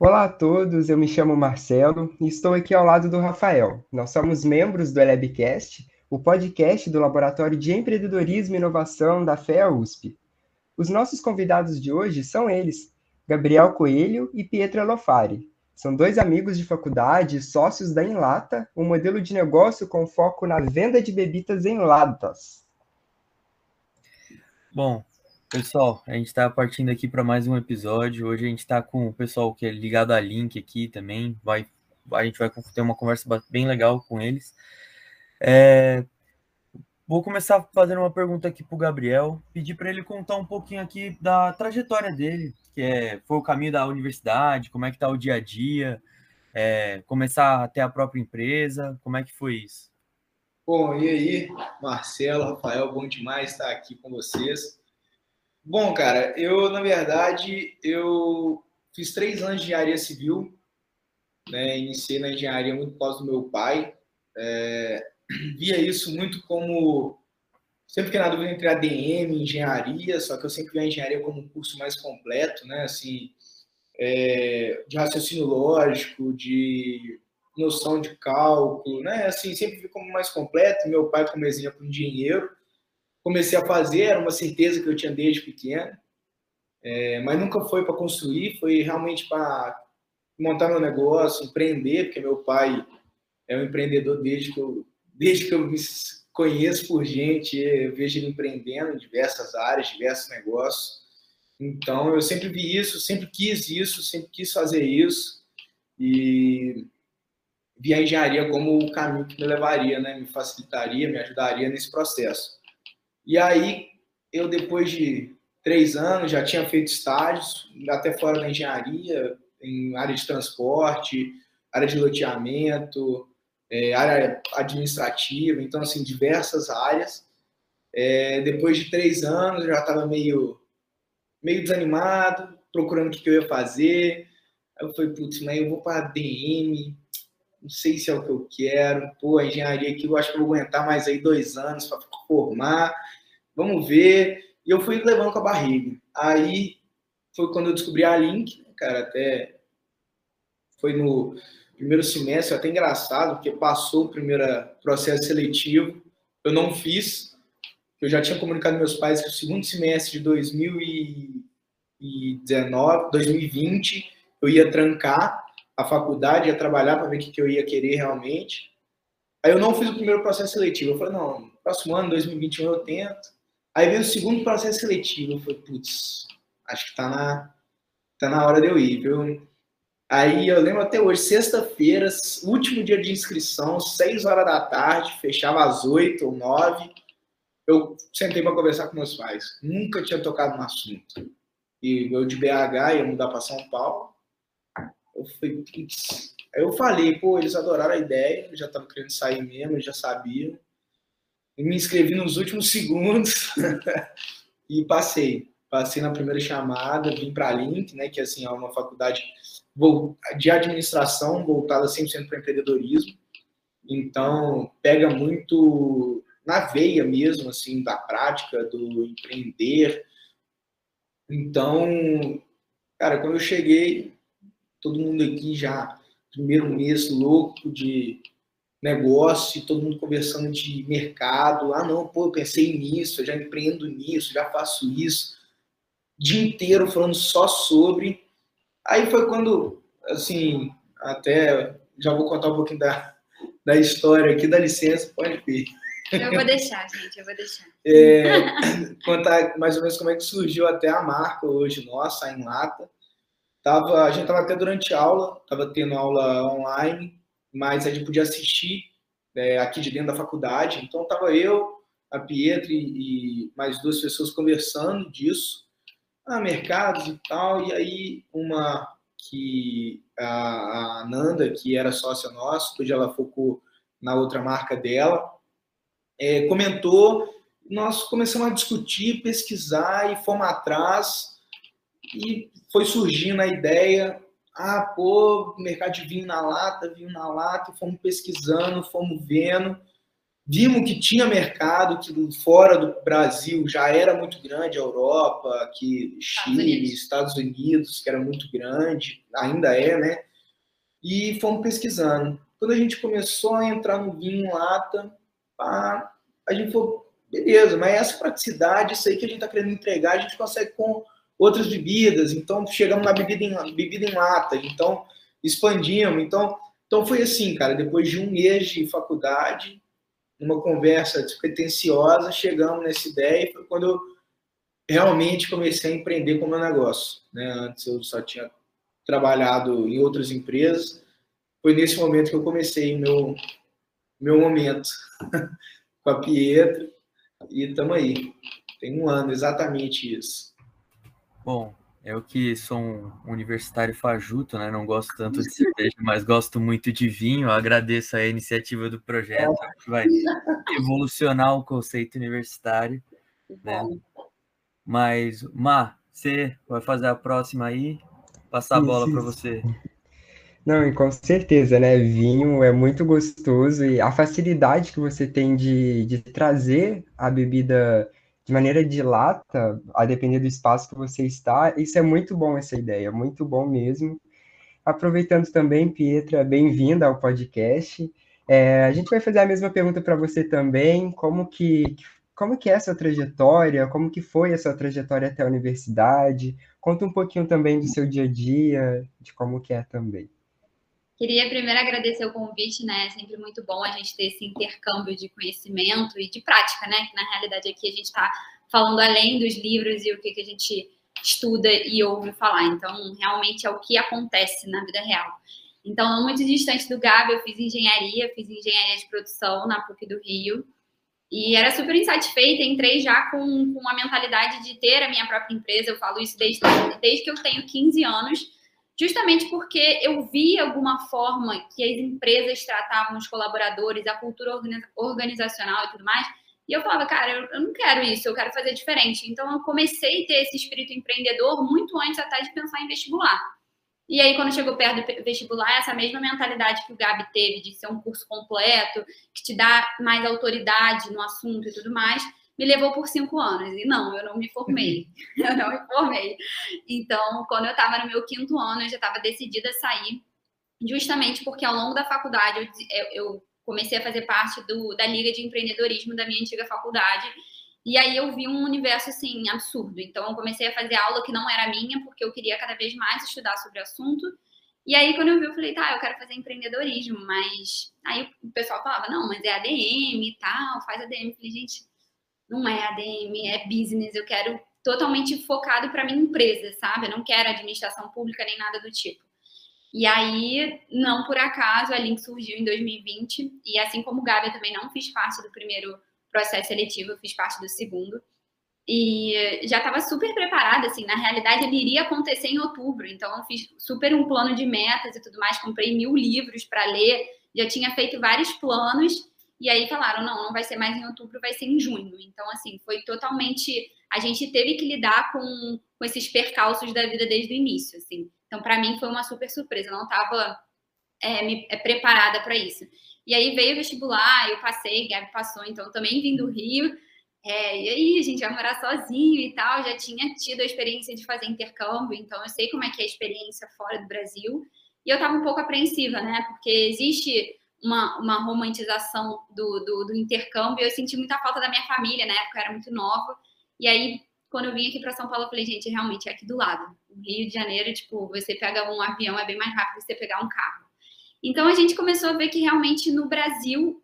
Olá a todos, eu me chamo Marcelo e estou aqui ao lado do Rafael. Nós somos membros do Elabcast, o podcast do Laboratório de Empreendedorismo e Inovação da FEA USP. Os nossos convidados de hoje são eles, Gabriel Coelho e Pietra Lofari. São dois amigos de faculdade, sócios da Enlata, um modelo de negócio com foco na venda de bebidas em latas. Bom, Pessoal, a gente está partindo aqui para mais um episódio. Hoje a gente está com o pessoal que é ligado a Link aqui também. Vai, a gente vai ter uma conversa bem legal com eles. É, vou começar fazendo uma pergunta aqui para o Gabriel. Pedir para ele contar um pouquinho aqui da trajetória dele, que é, foi o caminho da universidade, como é que está o dia a dia, é, começar a ter a própria empresa, como é que foi isso? Bom, e aí, Marcelo, Rafael, bom demais estar aqui com vocês. Bom, cara, eu, na verdade, eu fiz três anos de engenharia civil, né? Iniciei na engenharia muito por causa do meu pai. É, via isso muito como... Sempre que na dúvida entre ADM e engenharia, só que eu sempre vi a engenharia como um curso mais completo, né? Assim, é, de raciocínio lógico, de noção de cálculo, né? Assim, sempre vi como mais completo. Meu pai como exemplo engenheiro, comecei a fazer, era uma certeza que eu tinha desde pequeno, é, mas nunca foi para construir, foi realmente para montar meu negócio, empreender, porque meu pai é um empreendedor desde que eu, desde que eu me conheço por gente, eu vejo ele empreendendo em diversas áreas, diversos negócios. Então, eu sempre vi isso, sempre quis isso, sempre quis fazer isso e vi a engenharia como o caminho que me levaria, né? me facilitaria, me ajudaria nesse processo. E aí, eu depois de três anos já tinha feito estágios, até fora da engenharia, em área de transporte, área de loteamento, é, área administrativa, então, assim, diversas áreas. É, depois de três anos, eu já estava meio, meio desanimado, procurando o que, que eu ia fazer. Aí eu falei, putz, mas eu vou para DM, não sei se é o que eu quero. Pô, a engenharia aqui, eu acho que eu vou aguentar mais aí dois anos para formar vamos ver. E eu fui levando com a barriga. Aí foi quando eu descobri a Link, cara, até foi no primeiro semestre, até engraçado, porque passou o primeiro processo seletivo, eu não fiz, eu já tinha comunicado meus pais que o segundo semestre de 2019, 2020, eu ia trancar a faculdade, ia trabalhar para ver o que eu ia querer realmente. Aí eu não fiz o primeiro processo seletivo. Eu falei, não, próximo ano, 2021, eu tento. Aí veio o segundo processo seletivo. Eu falei, putz, acho que tá na, tá na hora de eu ir, viu? Aí eu lembro até hoje, sexta-feira, último dia de inscrição, seis horas da tarde, fechava às oito ou nove. Eu sentei para conversar com meus pais. Nunca tinha tocado no assunto. E eu de BH ia mudar para São Paulo. Eu falei, putz. Aí eu falei, pô, eles adoraram a ideia, já estavam querendo sair mesmo, já sabiam me inscrevi nos últimos segundos e passei. Passei na primeira chamada, vim para a Link, né, que assim, é uma faculdade de administração voltada 100% para empreendedorismo. Então, pega muito na veia mesmo, assim, da prática, do empreender. Então, cara, quando eu cheguei, todo mundo aqui já, primeiro mês louco de negócio, todo mundo conversando de mercado. Ah, não, pô, eu pensei nisso, eu já empreendo nisso, já faço isso. O dia inteiro falando só sobre. Aí foi quando, assim, até já vou contar um pouquinho da, da história aqui, dá licença, pode vir. Eu vou deixar, gente, eu vou deixar. É, contar mais ou menos como é que surgiu até a marca hoje nossa, a Enlata. Tava, a gente estava até durante aula, estava tendo aula online, mas a gente podia assistir é, aqui de dentro da faculdade. Então, estava eu, a Pietra e mais duas pessoas conversando disso, ah, mercados e tal, e aí uma que a, a Nanda, que era sócia nossa, hoje ela focou na outra marca dela, é, comentou, nós começamos a discutir, pesquisar e fomos atrás, e foi surgindo a ideia, ah, pô, mercado de vinho na lata, vinho na lata, fomos pesquisando, fomos vendo, vimos que tinha mercado, que fora do Brasil já era muito grande, a Europa, que Chile, Estados Unidos, que era muito grande, ainda é, né? E fomos pesquisando. Quando a gente começou a entrar no vinho em lata, a gente falou, beleza, mas essa praticidade, isso aí que a gente está querendo entregar, a gente consegue com outras bebidas. Então, chegamos na bebida em, bebida em lata, então expandimos. Então, então foi assim, cara, depois de um mês de faculdade, numa conversa despretensiosa, chegamos nessa ideia e foi quando eu realmente comecei a empreender com o meu negócio. Né? Antes eu só tinha trabalhado em outras empresas. Foi nesse momento que eu comecei meu, meu momento com a Pietra e estamos aí. Tem um ano, exatamente isso. Bom, eu que sou um universitário fajuto, né? Não gosto tanto de cerveja, mas gosto muito de vinho. Agradeço a iniciativa do projeto, que vai evolucionar o conceito universitário, né? Mas, Mar, você vai fazer a próxima aí? Passar a bola para você. Não, e com certeza, né? Vinho é muito gostoso e a facilidade que você tem de, de trazer a bebida de maneira de lata, a depender do espaço que você está, isso é muito bom, essa ideia, muito bom mesmo. Aproveitando também, Pietra, bem-vinda ao podcast. É, a gente vai fazer a mesma pergunta para você também, como que, como que é a sua trajetória, como que foi a sua trajetória até a universidade, conta um pouquinho também do seu dia a dia, de como que é também. Queria primeiro agradecer o convite, né? É sempre muito bom a gente ter esse intercâmbio de conhecimento e de prática, né? Que na realidade aqui a gente está falando além dos livros e o que, que a gente estuda e ouve falar. Então, realmente é o que acontece na vida real. Então, não muito distante do Gabi, eu fiz engenharia, fiz engenharia de produção na PUC do Rio. E era super insatisfeita, entrei já com, com a mentalidade de ter a minha própria empresa. Eu falo isso desde, desde que eu tenho 15 anos justamente porque eu vi alguma forma que as empresas tratavam os colaboradores, a cultura organizacional e tudo mais, e eu falava, cara, eu, eu não quero isso, eu quero fazer diferente. Então eu comecei a ter esse espírito empreendedor muito antes até de pensar em vestibular. E aí, quando chegou perto do vestibular, essa mesma mentalidade que o Gabi teve de ser um curso completo, que te dá mais autoridade no assunto e tudo mais, me levou por cinco anos. E não, eu não me formei. eu não me formei. Então, quando eu estava no meu quinto ano, eu já estava decidida a sair, justamente porque ao longo da faculdade eu, eu comecei a fazer parte do, da Liga de Empreendedorismo da minha antiga faculdade. E aí eu vi um universo assim absurdo. Então eu comecei a fazer aula que não era minha, porque eu queria cada vez mais estudar sobre o assunto. E aí, quando eu vi, eu falei, tá, eu quero fazer empreendedorismo, mas aí o pessoal falava, não, mas é ADM e tal, faz ADM. Eu falei, gente, não é ADM, é business, eu quero totalmente focado para minha empresa, sabe? Eu não quero administração pública nem nada do tipo. E aí, não por acaso, a Link surgiu em 2020, e assim como o Gabi, eu também não fiz parte do primeiro processo seletivo, eu fiz parte do segundo. E já estava super preparada, assim, na realidade ele iria acontecer em outubro, então eu fiz super um plano de metas e tudo mais, comprei mil livros para ler, já tinha feito vários planos, e aí falaram, não, não vai ser mais em outubro, vai ser em junho. Então, assim, foi totalmente. A gente teve que lidar com, com esses percalços da vida desde o início, assim. Então, para mim, foi uma super surpresa. Eu não estava é, é, preparada para isso. E aí veio o vestibular, eu passei, Gabi passou, então também vim do Rio. É, e aí, a gente vai morar sozinho e tal. Já tinha tido a experiência de fazer intercâmbio, então eu sei como é que é a experiência fora do Brasil. E eu estava um pouco apreensiva, né? Porque existe uma, uma romantização do, do, do, intercâmbio. Eu senti muita falta da minha família, na época eu era muito nova. E aí, quando eu vim aqui para São Paulo, eu falei, gente, realmente é aqui do lado. Rio de Janeiro, tipo, você pega um avião, é bem mais rápido você pegar um carro. Então, a gente começou a ver que realmente no Brasil,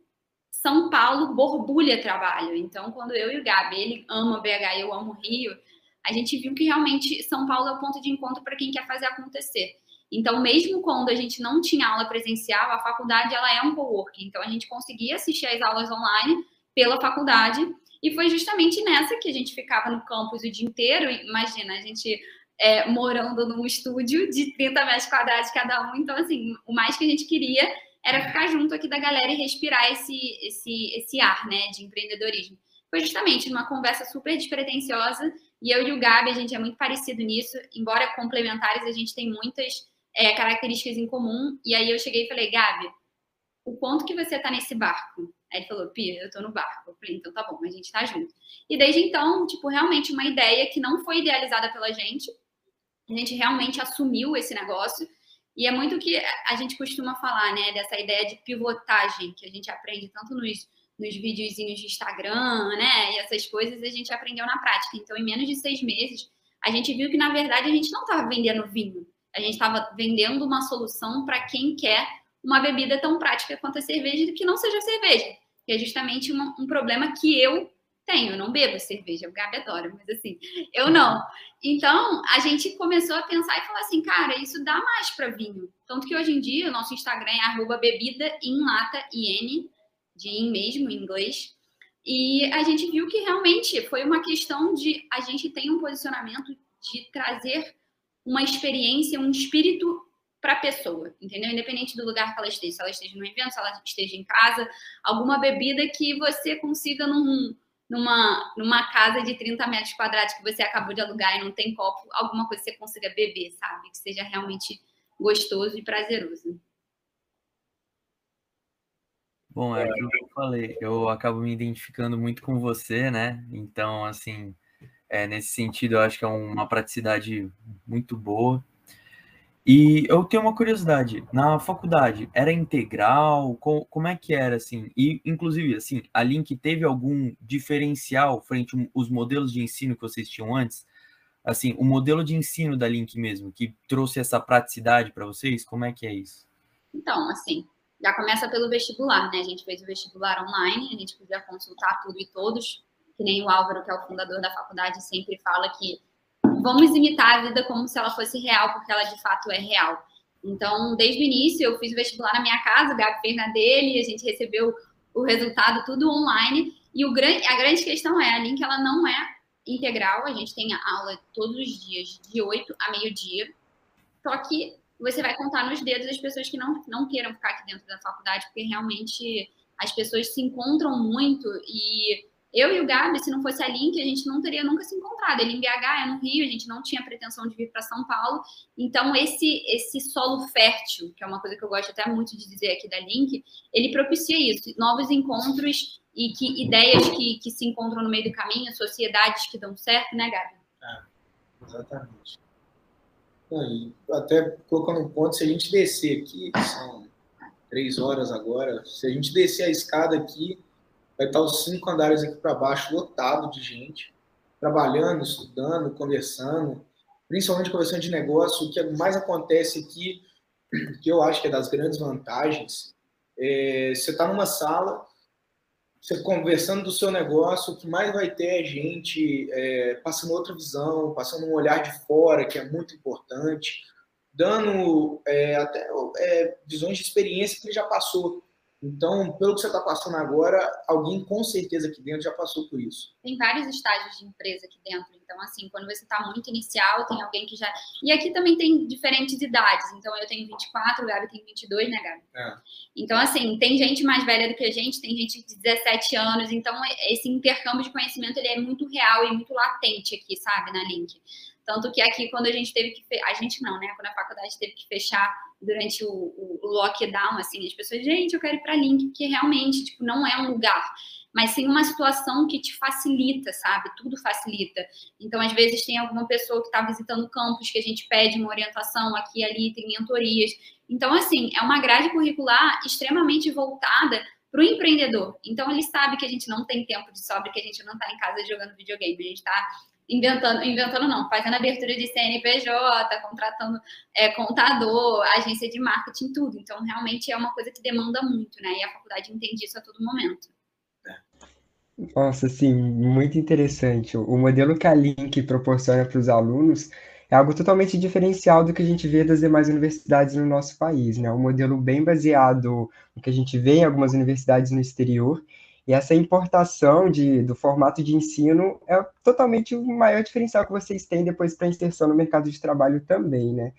São Paulo borbulha trabalho. Então, quando eu e o Gabi, ele ama BH eu amo Rio, a gente viu que realmente São Paulo é o ponto de encontro para quem quer fazer acontecer. Então, mesmo quando a gente não tinha aula presencial, a faculdade ela é um coworking. Então, a gente conseguia assistir às aulas online pela faculdade. E foi justamente nessa que a gente ficava no campus o dia inteiro. Imagina, a gente é, morando num estúdio de 30 metros quadrados cada um. Então, assim, o mais que a gente queria era ficar junto aqui da galera e respirar esse, esse, esse ar né, de empreendedorismo. Foi justamente numa conversa super despretensiosa. E eu e o Gabi, a gente é muito parecido nisso. Embora complementares, a gente tem muitas é, características em comum. E aí eu cheguei e falei, Gabi, o quanto que você está nesse barco? Aí ele falou, Pia, eu tô no barco. Eu falei, então tá bom, a gente tá junto. E desde então, tipo, realmente uma ideia que não foi idealizada pela gente. A gente realmente assumiu esse negócio. E é muito o que a gente costuma falar, né? Dessa ideia de pivotagem que a gente aprende tanto nos, nos videozinhos de Instagram, né? E essas coisas a gente aprendeu na prática. Então, em menos de seis meses, a gente viu que, na verdade, a gente não estava vendendo vinho. A gente estava vendendo uma solução para quem quer uma bebida tão prática quanto a cerveja que não seja cerveja. Que é justamente um, problema que eu tenho. Eu não bebo cerveja, o Gabi adora, mas assim, eu não. Então, a gente começou a pensar e falar assim, cara, isso dá mais para vinho. Tanto que hoje em dia o nosso Instagram é arroba bebida em lata IN, de in mesmo, em inglês. E a gente viu que realmente foi uma questão de a gente tem um posicionamento de trazer uma experiência, um espírito para a pessoa, entendeu? Independente do lugar que ela esteja, se ela esteja no evento, se ela esteja em casa, alguma bebida que você consiga num, numa, numa casa de 30 metros quadrados que você acabou de alugar e não tem copo, alguma coisa que você consiga beber, sabe? Que seja realmente gostoso e prazeroso. Bom, é aquilo que eu falei, eu acabo me identificando muito com você, né? Então, assim, é, nesse sentido, eu acho que é uma praticidade muito boa. E eu tenho uma curiosidade, na faculdade era integral? Como, é que era assim? E inclusive assim, a Link teve algum diferencial frente aos modelos de ensino que vocês tinham antes? Assim, o modelo de ensino da Link mesmo, que trouxe essa praticidade para vocês, como é que é isso? Então, assim, já começa pelo vestibular, né? A gente fez o vestibular online, a gente podia consultar tudo e todos, que nem o Álvaro, que é o fundador da faculdade, sempre fala que vamos imitar a vida como se ela fosse real, porque ela de fato é real. Então, desde o início, eu fiz o vestibular na minha casa, o Gabi fez na dele, a gente recebeu o resultado tudo online. E o grande, a grande questão é, a Link ela não é integral, a gente tem aula todos os dias, de 8 a meio-dia. Só que você vai contar nos dedos as pessoas que não, não queiram ficar aqui dentro da faculdade, porque realmente as pessoas se encontram muito e eu e o Gabi, se não fosse a Link, a gente não teria nunca se encontrado. Ele em BH, é no Rio, a gente não tinha pretensão de vir para São Paulo. Então, esse, esse solo fértil, que é uma coisa que eu gosto até muito de dizer aqui da Link, ele propicia isso, novos encontros e que ideias que, que se encontram no meio do caminho, sociedades que dão certo, né, Gabi? É, exatamente. Aí, até colocando um ponto, se a gente descer aqui, são três horas agora, se a gente descer a escada aqui, vai estar os cinco andares aqui para baixo lotado de gente, trabalhando, estudando, conversando, principalmente conversando de negócio. O que mais acontece aqui, que eu acho que é das grandes vantagens, é você está numa sala, você conversando do seu negócio, o que mais vai ter é gente é, passando outra visão, passando um olhar de fora, que é muito importante, dando é, até é, visões de experiência que ele já passou. Então, pelo que você está passando agora, alguém com certeza aqui dentro já passou por isso. Tem vários estágios de empresa aqui dentro. Então, assim, quando você está muito inicial, tem alguém que já. E aqui também tem diferentes idades. Então, eu tenho 24, o Gabi tem 22, né, Gabi? É. Então, assim, tem gente mais velha do que a gente, tem gente de 17 anos. Então, esse intercâmbio de conhecimento ele é muito real e muito latente aqui, sabe, na Link. Tanto que aqui, quando a gente teve que. A gente não, né? Quando a faculdade teve que fechar durante o, o, o lockdown, assim, as pessoas, gente, eu quero ir para Link, porque realmente, tipo, não é um lugar, mas sim uma situação que te facilita, sabe? Tudo facilita. Então, às vezes, tem alguma pessoa que está visitando o campus que a gente pede uma orientação aqui e ali, tem mentorias. Então, assim, é uma grade curricular extremamente voltada para o empreendedor. Então, ele sabe que a gente não tem tempo de sobra, que a gente não está em casa jogando videogame, a gente está inventando, inventando não, fazendo abertura de CNPJ, contratando é, contador, agência de marketing, tudo. Então, realmente é uma coisa que demanda muito, né? E a faculdade entende isso a todo momento. Nossa, sim, muito interessante. O modelo que a Link proporciona para os alunos é algo totalmente diferencial do que a gente vê das demais universidades no nosso país, né? Um modelo bem baseado no que a gente vê em algumas universidades no exterior e essa importação de, do formato de ensino é totalmente o maior diferencial que vocês têm depois para inserção no mercado de trabalho também, né?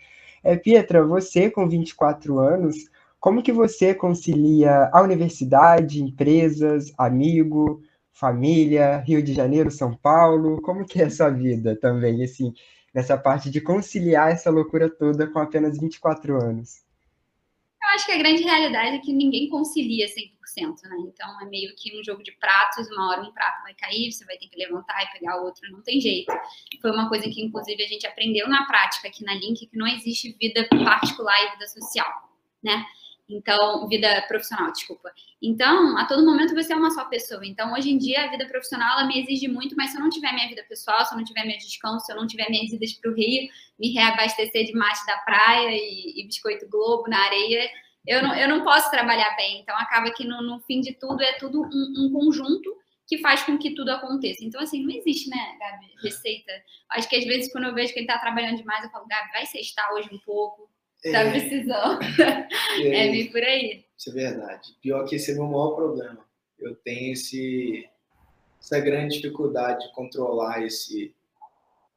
É, Pietra, você com 24 anos, como que você concilia a universidade, empresas, amigo, família, Rio de Janeiro, São Paulo? Como que é a sua vida também, assim, nessa parte de conciliar essa loucura toda com apenas 24 anos? Eu acho que a grande realidade é que ninguém concilia 100%. Né? Então é meio que um jogo de pratos, uma hora um prato vai cair, você vai ter que levantar e pegar outro, não tem jeito. Foi uma coisa que, inclusive, a gente aprendeu na prática aqui na Link, que não existe vida particular e vida social, né? Então, vida profissional, desculpa. Então, a todo momento você é uma só pessoa. Então, hoje em dia, a vida profissional ela me exige muito, mas se eu não tiver minha vida pessoal, se eu não tiver meu descanso, se eu não tiver minhas idas para o Rio, me reabastecer de mate da praia e, e, biscoito Globo na areia, eu não, eu não posso trabalhar bem. Então, acaba que no, no fim de tudo é tudo um, um, conjunto que faz com que tudo aconteça. Então, assim, não existe, né, Gabi, receita. Acho que às vezes, quando eu vejo que ele está trabalhando demais, eu falo, Gabi, vai sextar hoje um pouco Tá é. precisando. É, é meio por aí. Isso é verdade. Pior que esse é o meu maior problema. Eu tenho esse, essa grande dificuldade de controlar esse,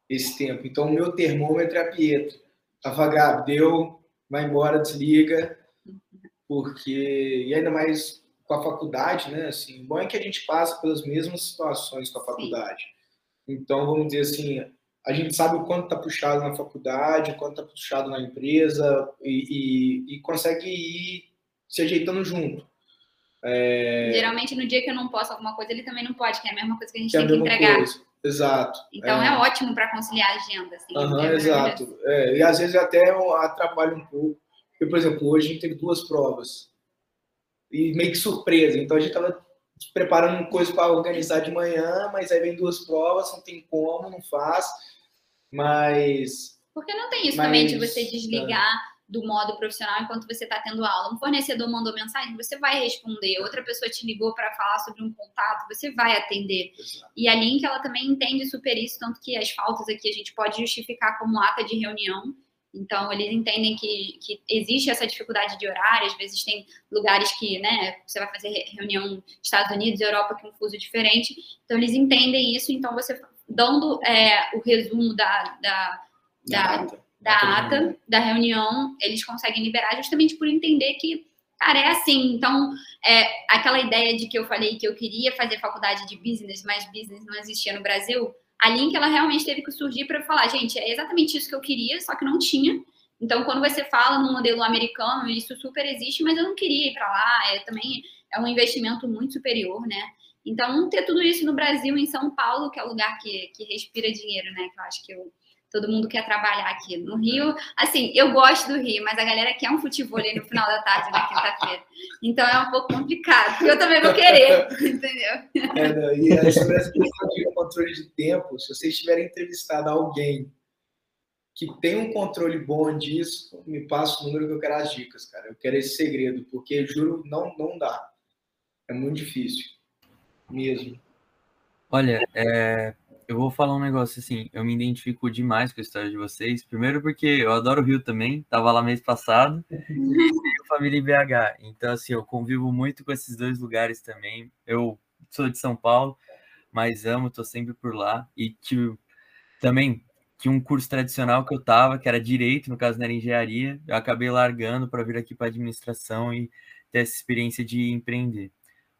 esse tempo. Então, o meu termômetro é a Pietro. Tava, Gabi, deu, vai embora, desliga. Porque, e ainda mais com a faculdade, né? Assim, o bom é que a gente passa pelas mesmas situações com a faculdade. Então, vamos dizer assim, a gente sabe o quanto está puxado na faculdade, o quanto está puxado na empresa e, e, e, consegue ir se ajeitando junto. É... Geralmente, no dia que eu não posso alguma coisa, ele também não pode, que é a mesma coisa que a gente que tem que entregar. Coisa. Exato. Então, é, é ótimo para conciliar a agenda. Assim, uhum, exato. É, e às vezes até atrapalha um pouco. Porque, por exemplo, hoje a gente teve duas provas. E meio que surpresa. Então, a gente estava preparando coisa para organizar de manhã, mas aí vem duas provas, não tem como, não faz. Mas. Porque não tem isso mas, também de você desligar é. do modo profissional enquanto você está tendo aula. Um fornecedor mandou mensagem, você vai responder. Outra pessoa te ligou para falar sobre um contato, você vai atender. Exato. E a Link, ela também entende super isso, tanto que as faltas aqui a gente pode justificar como ata de reunião. Então, eles entendem que, que existe essa dificuldade de horário, às vezes tem lugares que, né, você vai fazer reunião Estados Unidos, Europa, com um fuso diferente. Então, eles entendem isso, então você dando é, o resumo da, da, da, da, da ata, da reunião, eles conseguem liberar justamente por entender que, cara, é assim. Então, é, aquela ideia de que eu falei que eu queria fazer faculdade de business, mas business não existia no Brasil, a Link, ela realmente teve que surgir para falar, gente, é exatamente isso que eu queria, só que não tinha. Então, quando você fala no modelo americano, isso super existe, mas eu não queria ir para lá, é também é um investimento muito superior, né? Então, ter tudo isso no Brasil, em São Paulo, que é o lugar que, que respira dinheiro, né? Que eu acho que eu, todo mundo quer trabalhar aqui. No Rio, assim, eu gosto do Rio, mas a galera quer um futebol ali no final da tarde, na quinta-feira. Então é um pouco complicado, eu também vou querer, entendeu? É, não, e sobre essa questão de controle de tempo, se vocês tiverem entrevistado alguém que tem um controle bom disso, me passa o número que eu quero as dicas, cara. Eu quero esse segredo, porque juro, não, não dá. É muito difícil. Mesmo. Olha, é, eu vou falar um negócio assim, eu me identifico demais com a história de vocês. Primeiro porque eu adoro o Rio também, tava lá mês passado, e família em BH. Então, assim, eu convivo muito com esses dois lugares também. Eu sou de São Paulo, mas amo, tô sempre por lá. E tive, também tinha um curso tradicional que eu tava, que era direito, no caso não era engenharia. Eu acabei largando para vir aqui para administração e ter essa experiência de empreender.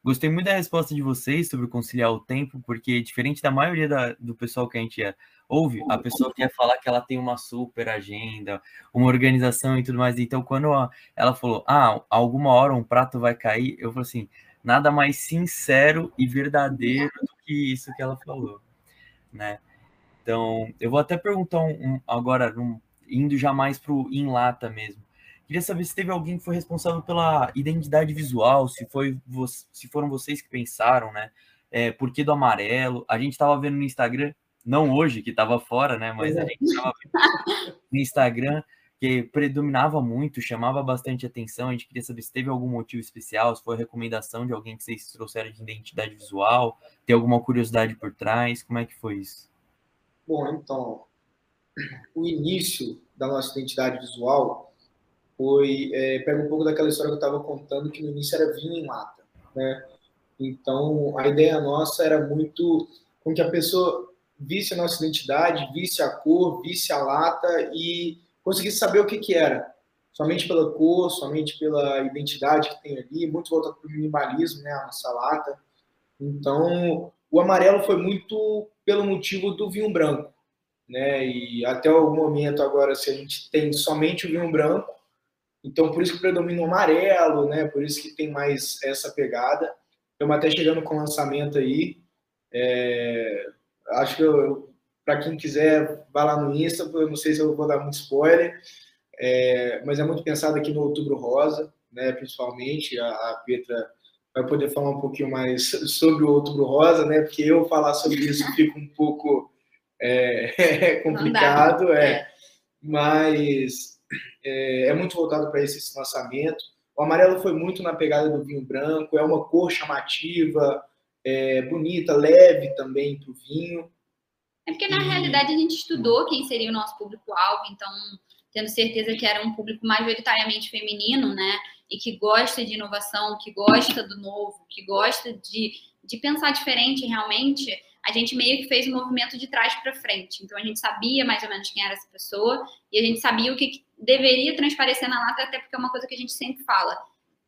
Gostei muito da resposta de vocês sobre conciliar o tempo, porque diferente da maioria da, do pessoal que a gente é, ouve, a pessoa quer falar que ela tem uma super agenda, uma organização e tudo mais. Então, quando ela falou, ah, alguma hora um prato vai cair, eu falei assim, nada mais sincero e verdadeiro do que isso que ela falou, né? Então, eu vou até perguntar um, um agora, um, indo já mais para o em lata mesmo. Queria saber se teve alguém que foi responsável pela identidade visual, se foi se foram vocês que pensaram, né? É, por que do amarelo? A gente estava vendo no Instagram, não hoje, que estava fora, né? Mas a gente estava no Instagram que predominava muito, chamava bastante atenção. A gente queria saber se teve algum motivo especial, se foi recomendação de alguém que vocês trouxeram de identidade visual, tem alguma curiosidade por trás, como é que foi isso? Bom, então, o início da nossa identidade visual foi é, pega um pouco daquela história que eu estava contando que no início era vinho em lata, né? Então a ideia nossa era muito com que a pessoa visse a nossa identidade, visse a cor, visse a lata e conseguisse saber o que que era, somente pela cor, somente pela identidade que tem ali, muito voltado para o minimalismo, né? A nossa lata. Então o amarelo foi muito pelo motivo do vinho branco, né? E até o momento agora, se a gente tem somente o vinho branco Então, por isso que predomina o amarelo, né? Por isso que tem mais essa pegada. Estamos até chegando com o lançamento aí. É, acho que para quem quiser, vá lá no Insta. Eu não sei se eu vou dar muito spoiler, é, mas é muito pensado aqui no Outubro Rosa, né? Principalmente a, a Petra vai poder falar um pouquinho mais sobre o Outubro Rosa, né? Porque eu falar sobre isso fica um pouco é, complicado, é. é. Mas é, é muito voltado para esse lançamento. O amarelo foi muito na pegada do vinho branco, é uma cor chamativa, é, bonita, leve também para o vinho. É porque na e... realidade a gente estudou quem seria o nosso público-alvo, então tendo certeza que era um público majoritariamente feminino, né? E que gosta de inovação, que gosta do novo, que gosta de, de pensar diferente realmente a gente meio que fez um movimento de trás para frente. Então a gente sabia mais ou menos quem era essa pessoa e a gente sabia o que deveria transparecer na lata, até porque é uma coisa que a gente sempre fala.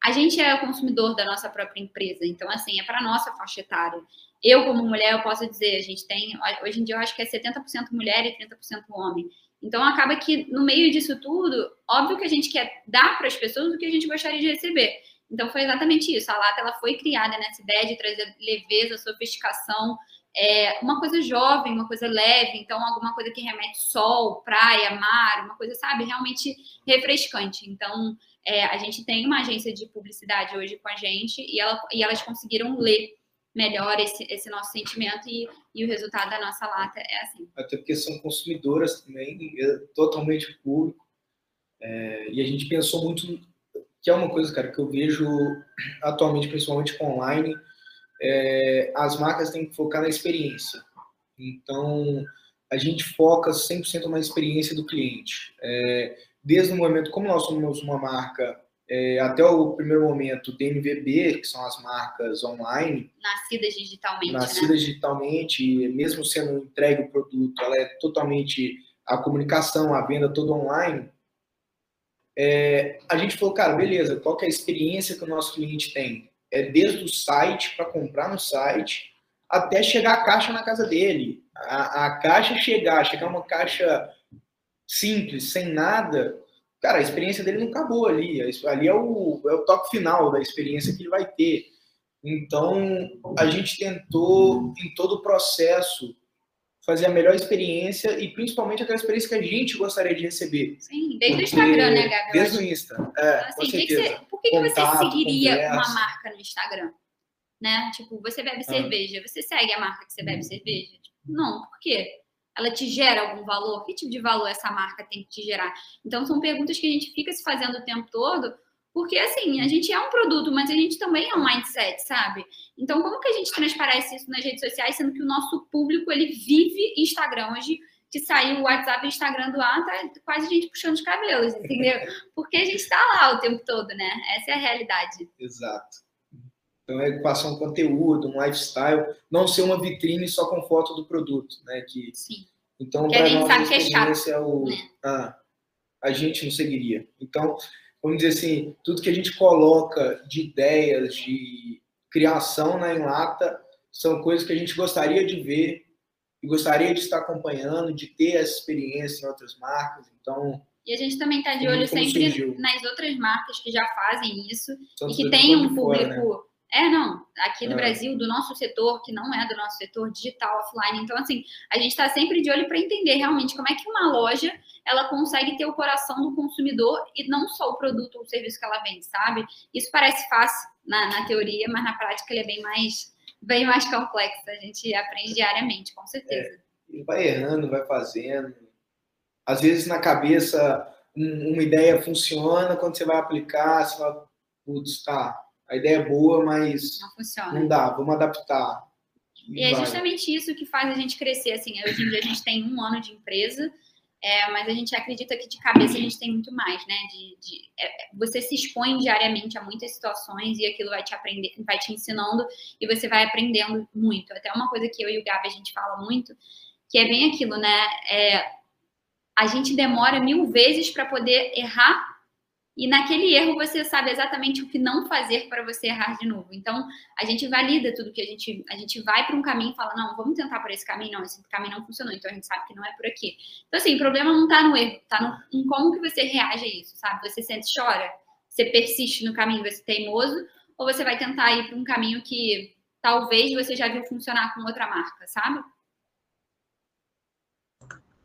A gente é o consumidor da nossa própria empresa, então assim, é para nossa faixa etária. Eu como mulher, eu posso dizer, a gente tem, hoje em dia eu acho que é 70% mulher e 30% homem. Então acaba que no meio disso tudo, óbvio que a gente quer dar para as pessoas o que a gente gostaria de receber. Então foi exatamente isso. A lata ela foi criada nessa ideia de trazer leveza, sofisticação, é, uma coisa jovem, uma coisa leve, então alguma coisa que remete sol, praia, mar, uma coisa, sabe, realmente refrescante. Então, é, a gente tem uma agência de publicidade hoje com a gente e, ela, e elas conseguiram ler melhor esse, esse nosso sentimento e, e o resultado da nossa lata é assim. Até porque são consumidoras também, é totalmente público. É, e a gente pensou muito, que é uma coisa, cara, que eu vejo atualmente, principalmente com online, é, as marcas têm que focar na experiência. Então, a gente foca 100% na experiência do cliente. É, desde o momento, como nós somos uma marca, é, até o primeiro momento, DNVB, que são as marcas online. Nascidas digitalmente. Nascidas né? digitalmente, mesmo sendo entregue o produto, ela é totalmente a comunicação, a venda toda online. É, a gente falou, cara, beleza, qual é a experiência que o nosso cliente tem? É, desde o site para comprar no site até chegar a caixa na casa dele. A, a caixa chegar, chegar uma caixa simples, sem nada, cara, a experiência dele não acabou ali. Ali é o, é o toque final da experiência que ele vai ter. Então, a gente tentou, em todo o processo, fazer a melhor experiência e principalmente aquela experiência que a gente gostaria de receber. Sim, desde o Instagram, né, Gabi? Desde o Insta, é, assim, com certeza. Que você, por que, que você seguiria conversa. uma marca no Instagram? Né? Tipo, você bebe ah. cerveja, você segue a marca que você bebe cerveja? Tipo, não, por quê? Ela te gera algum valor? Que tipo de valor essa marca tem que te gerar? Então, são perguntas que a gente fica se fazendo o tempo todo, porque, assim, a gente é um produto, mas a gente também é um mindset, sabe? Então, como que a gente transparece isso nas redes sociais, sendo que o nosso público, ele vive Instagram? Hoje, que saiu o WhatsApp e o Instagram do ar, tá quase a gente puxando os cabelos, entendeu? Porque a gente tá lá o tempo todo, né? Essa é a realidade. Exato. Então, é passar um conteúdo, um lifestyle, não ser uma vitrine só com foto do produto, né? Que, Sim. Então, para nós, que é chato, é o, né? ah, a gente não seguiria. Então, vamos dizer assim, tudo que a gente coloca de ideias, de criação na Enlata, são coisas que a gente gostaria de ver e gostaria de estar acompanhando, de ter essa experiência em outras marcas. Então. E a gente também está de olho sempre surgiu. nas outras marcas que já fazem isso e que tem um público. Fora, né? É, não, aqui no é. Brasil, do nosso setor, que não é do nosso setor digital, offline. Então, assim, a gente está sempre de olho para entender realmente como é que uma loja ela consegue ter o coração do consumidor e não só o produto ou o serviço que ela vende, sabe? Isso parece fácil na, na teoria, mas na prática ele é bem mais, bem mais complexo. A gente aprende diariamente, com certeza. É, vai errando, vai fazendo. Às vezes na cabeça um, uma ideia funciona, quando você vai aplicar, você fala, putz, tá, a ideia é boa, mas não, não dá, vamos adaptar. E, e é justamente isso que faz a gente crescer. Assim, hoje em dia a gente tem um ano de empresa, é, mas a gente acredita que de cabeça a gente tem muito mais, né? De, de é, você se expõe diariamente a muitas situações e aquilo vai te aprender, vai te ensinando e você vai aprendendo muito. Até uma coisa que eu e o Gabi a gente fala muito, que é bem aquilo, né? É, a gente demora mil vezes para poder errar e naquele erro você sabe exatamente o que não fazer para você errar de novo. Então, a gente valida tudo que a gente a gente vai para um caminho e fala: "Não, vamos tentar por esse caminho, não, esse caminho não funcionou". Então a gente sabe que não é por aqui. Então assim, o problema não está no erro, está em como que você reage a isso, sabe? Você sente chora, você persiste no caminho, você é teimoso, ou você vai tentar ir para um caminho que talvez você já viu funcionar com outra marca, sabe?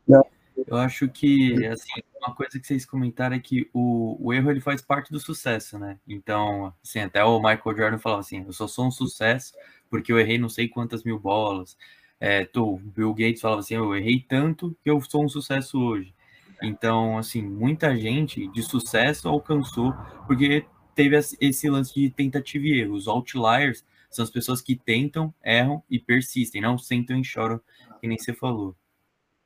Não. Eu acho que, assim, uma coisa que vocês comentaram é que o, o erro ele faz parte do sucesso, né? Então, assim, até o Michael Jordan falava assim: eu só sou um sucesso porque eu errei não sei quantas mil bolas. É, tô, Bill Gates falava assim: eu errei tanto que eu sou um sucesso hoje. Então, assim, muita gente de sucesso alcançou porque teve esse lance de tentativa e erro. Os outliers são as pessoas que tentam, erram e persistem, não sentam e choram, que nem você falou.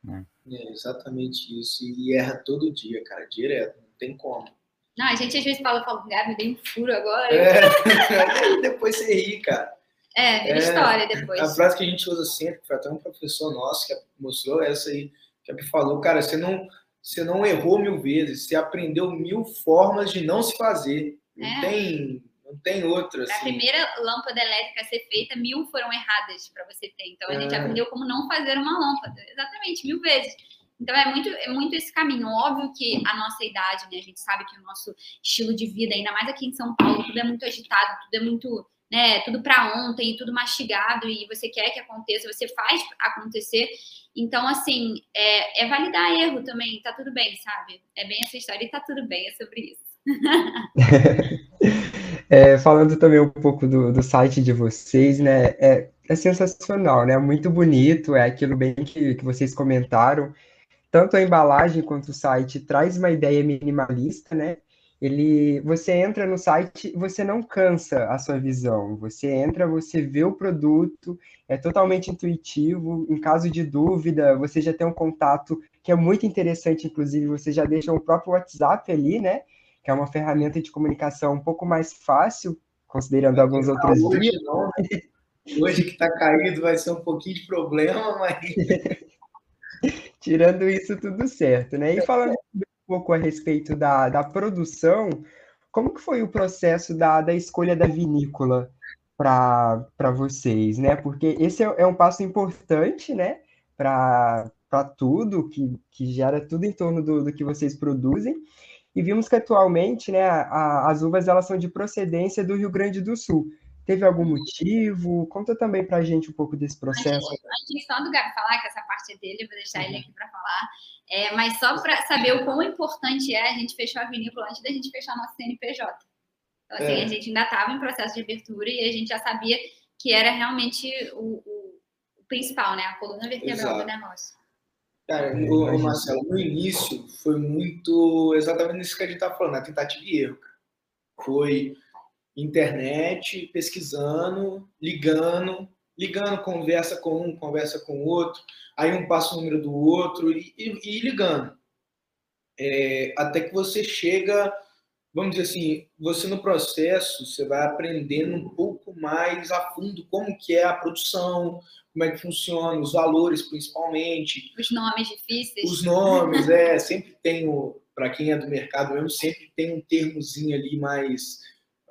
Né? É exatamente isso. E erra todo dia, cara, direto, não tem como. Não, a gente às vezes fala, fala, Gabi, dei um furo agora. É, e depois você ri, cara. É, é, história depois. A frase que a gente usa sempre, foi até um professor nosso que mostrou essa aí, que falou, cara, você não, você não errou mil vezes, você aprendeu mil formas de não se fazer. Não é. tem não tem outra. Assim. A primeira lâmpada elétrica a ser feita, mil foram erradas para você ter. Então a é. gente aprendeu como não fazer uma lâmpada. Exatamente, mil vezes. Então é muito, é muito esse caminho. Óbvio que a nossa idade, né? A gente sabe que o nosso estilo de vida, ainda mais aqui em São Paulo, tudo é muito agitado, tudo é muito, né? Tudo para ontem, tudo mastigado e você quer que aconteça, você faz acontecer. Então, assim, é, é validar erro também, tá tudo bem, sabe? É bem essa história e tá tudo bem, é sobre isso. é, falando também um pouco do, do site de vocês, né? É, é, sensacional, né? Muito bonito, é aquilo bem que, que vocês comentaram. Tanto a embalagem quanto o site traz uma ideia minimalista, né? Ele, você entra no site, você não cansa a sua visão. Você entra, você vê o produto, é totalmente intuitivo. Em caso de dúvida, você já tem um contato que é muito interessante, inclusive, você já deixa o próprio WhatsApp ali, né? Que é uma ferramenta de comunicação um pouco mais fácil, considerando alguns outros hoje. Não, né? Hoje que está caído vai ser um pouquinho de problema, mas. Tirando isso, tudo certo, né? E falando um pouco a respeito da, da produção, como que foi o processo da, da escolha da vinícola para vocês, né? Porque esse é, é um passo importante, né? Para tudo, que, que gera tudo em torno do, do que vocês produzem. E vimos que atualmente, né, a, as uvas elas são de procedência do Rio Grande do Sul. Teve algum motivo? Conta também para a gente um pouco desse processo. Antes, só do Gabi falar, que essa parte é dele, vou deixar uhum. ele aqui para falar. É, mas só para saber o quão importante é, a gente fechou a vinícola antes da gente fechar nosso CNPJ. Então, assim, é. a gente ainda estava em processo de abertura e a gente já sabia que era realmente o, o, o principal, né? A coluna vertebral Exato. do negócio. Cara, o, Marcelo, no início foi muito exatamente isso que a gente tá falando, a tentativa e erro. Foi internet, pesquisando, ligando, ligando, conversa com um, conversa com o outro, aí um passa o número do outro e, e, e ligando. É, até que você chega, vamos dizer assim, você no processo, você vai aprendendo um pouco mais a fundo como que é a produção, como é que funciona, os valores principalmente. Os nomes difíceis. Os nomes, é, sempre tem, para quem é do mercado mesmo, sempre tem um termozinho ali mais,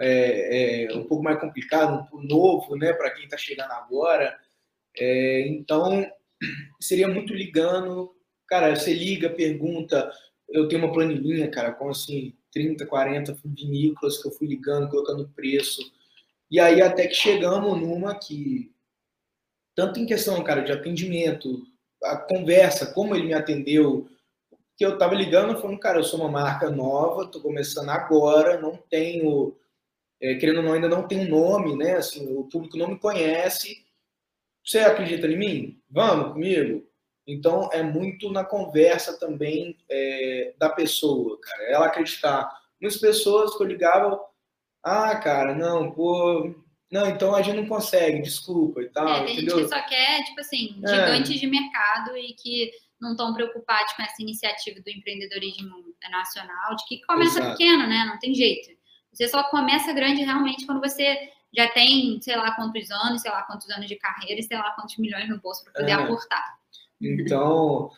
é, é, um pouco mais complicado, um novo, né, para quem está chegando agora. É, então, seria muito ligando, cara, você liga, pergunta, eu tenho uma planilhinha, cara, com assim, 30, 40 vinícolas que eu fui ligando, colocando preço, e aí até que chegamos numa que tanto em questão, cara, de atendimento, a conversa, como ele me atendeu, que eu tava ligando falando, cara, eu sou uma marca nova, tô começando agora, não tenho, é, querendo ou não, ainda não tenho nome, né? Assim, o público não me conhece. Você acredita em mim? Vamos comigo? Então, é muito na conversa também é, da pessoa, cara. Ela acreditar. Muitas pessoas que eu ligava, ah, cara, não, pô, não, então a gente não consegue, desculpa e tal. É, tem entendeu? gente que só quer, tipo assim, é. gigantes de mercado e que não estão preocupados com essa iniciativa do empreendedorismo nacional, de que começa Exato. pequeno, né? Não tem jeito. Você só começa grande realmente quando você já tem, sei lá quantos anos, sei lá quantos anos de carreira sei lá quantos milhões no bolso para poder é. aportar. Então,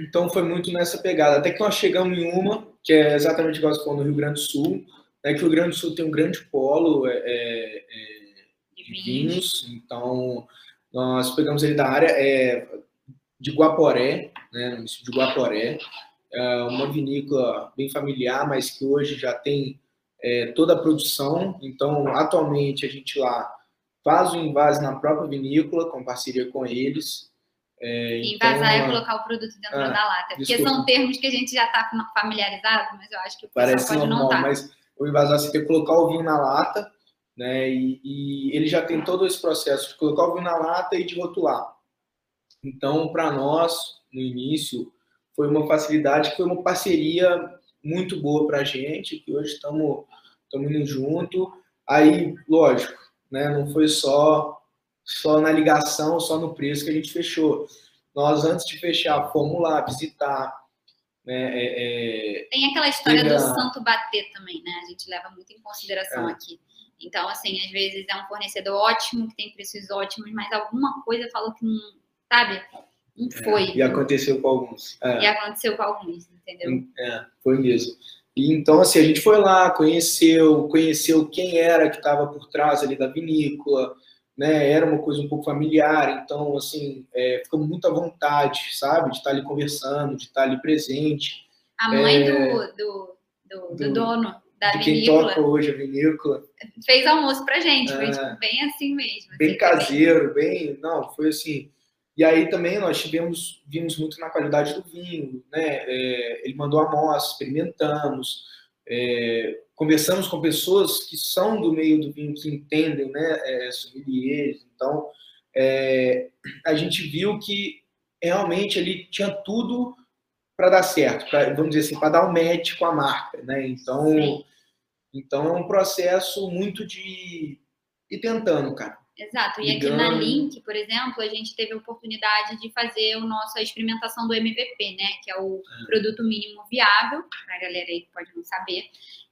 então foi muito nessa pegada. Até que nós chegamos em uma, que é exatamente igual você falou, no Rio Grande do Sul, né, que o Rio Grande do Sul tem um grande polo é, é, é de vinhos, então nós pegamos ele da área é, de Guaporé, né, no município de Guaporé, é uma vinícola bem familiar, mas que hoje já tem é, toda a produção. Então, atualmente, a gente lá faz o invase na própria vinícola, com parceria com eles. É, Invasar então, é colocar o produto dentro ah, da lata. Porque desculpa. são termos que a gente já está familiarizado, mas eu acho que o Parece pode normal, não tá. Mas o invasar você tem que colocar o vinho na lata, né? E, e, ele já tem todo esse processo de colocar o vinho na lata e de rotular. Então, para nós, no início, foi uma facilidade, foi uma parceria muito boa para a gente, que hoje estamos indo junto. Aí, lógico, né, não foi só, só na ligação, só no preço que a gente fechou. Nós, antes de fechar, fomos lá visitar. Né, é, é, Tem aquela história do santo bater também, né? A gente leva muito em consideração é. aqui. Então, assim, às vezes é um fornecedor ótimo, que tem preços ótimos, mas alguma coisa falou que não, sabe? Não é, foi. e aconteceu com alguns. É. E aconteceu com alguns, entendeu? É, foi mesmo. E então, assim, a gente foi lá, conheceu, conheceu quem era que estava por trás ali da vinícola, né? Era uma coisa um pouco familiar, então, assim, é, ficamos muito à vontade, sabe? De estar ali conversando, de estar ali presente. A mãe é, do, do, do, do, dono da de quem vinícola. toca hoje a vinícola. Fez almoço pra gente, foi tipo, bem assim mesmo. Bem assim, caseiro, bem... bem... Não, foi assim e aí também nós tivemos, vimos muito na qualidade do vinho, né? É, ele mandou amostra, experimentamos, é, conversamos com pessoas que são do meio do vinho, que entendem, né? É, sommeliers. Então, é, a gente viu que realmente ele tinha tudo para dar certo, pra, vamos dizer assim, para dar um match com a marca, né? Então, então é um processo muito de ir tentando, cara. Exato. E aqui na Link, por exemplo, a gente teve a oportunidade de fazer a nossa experimentação do MVP, né? Que é o é. produto mínimo viável, para a galera aí que pode não saber.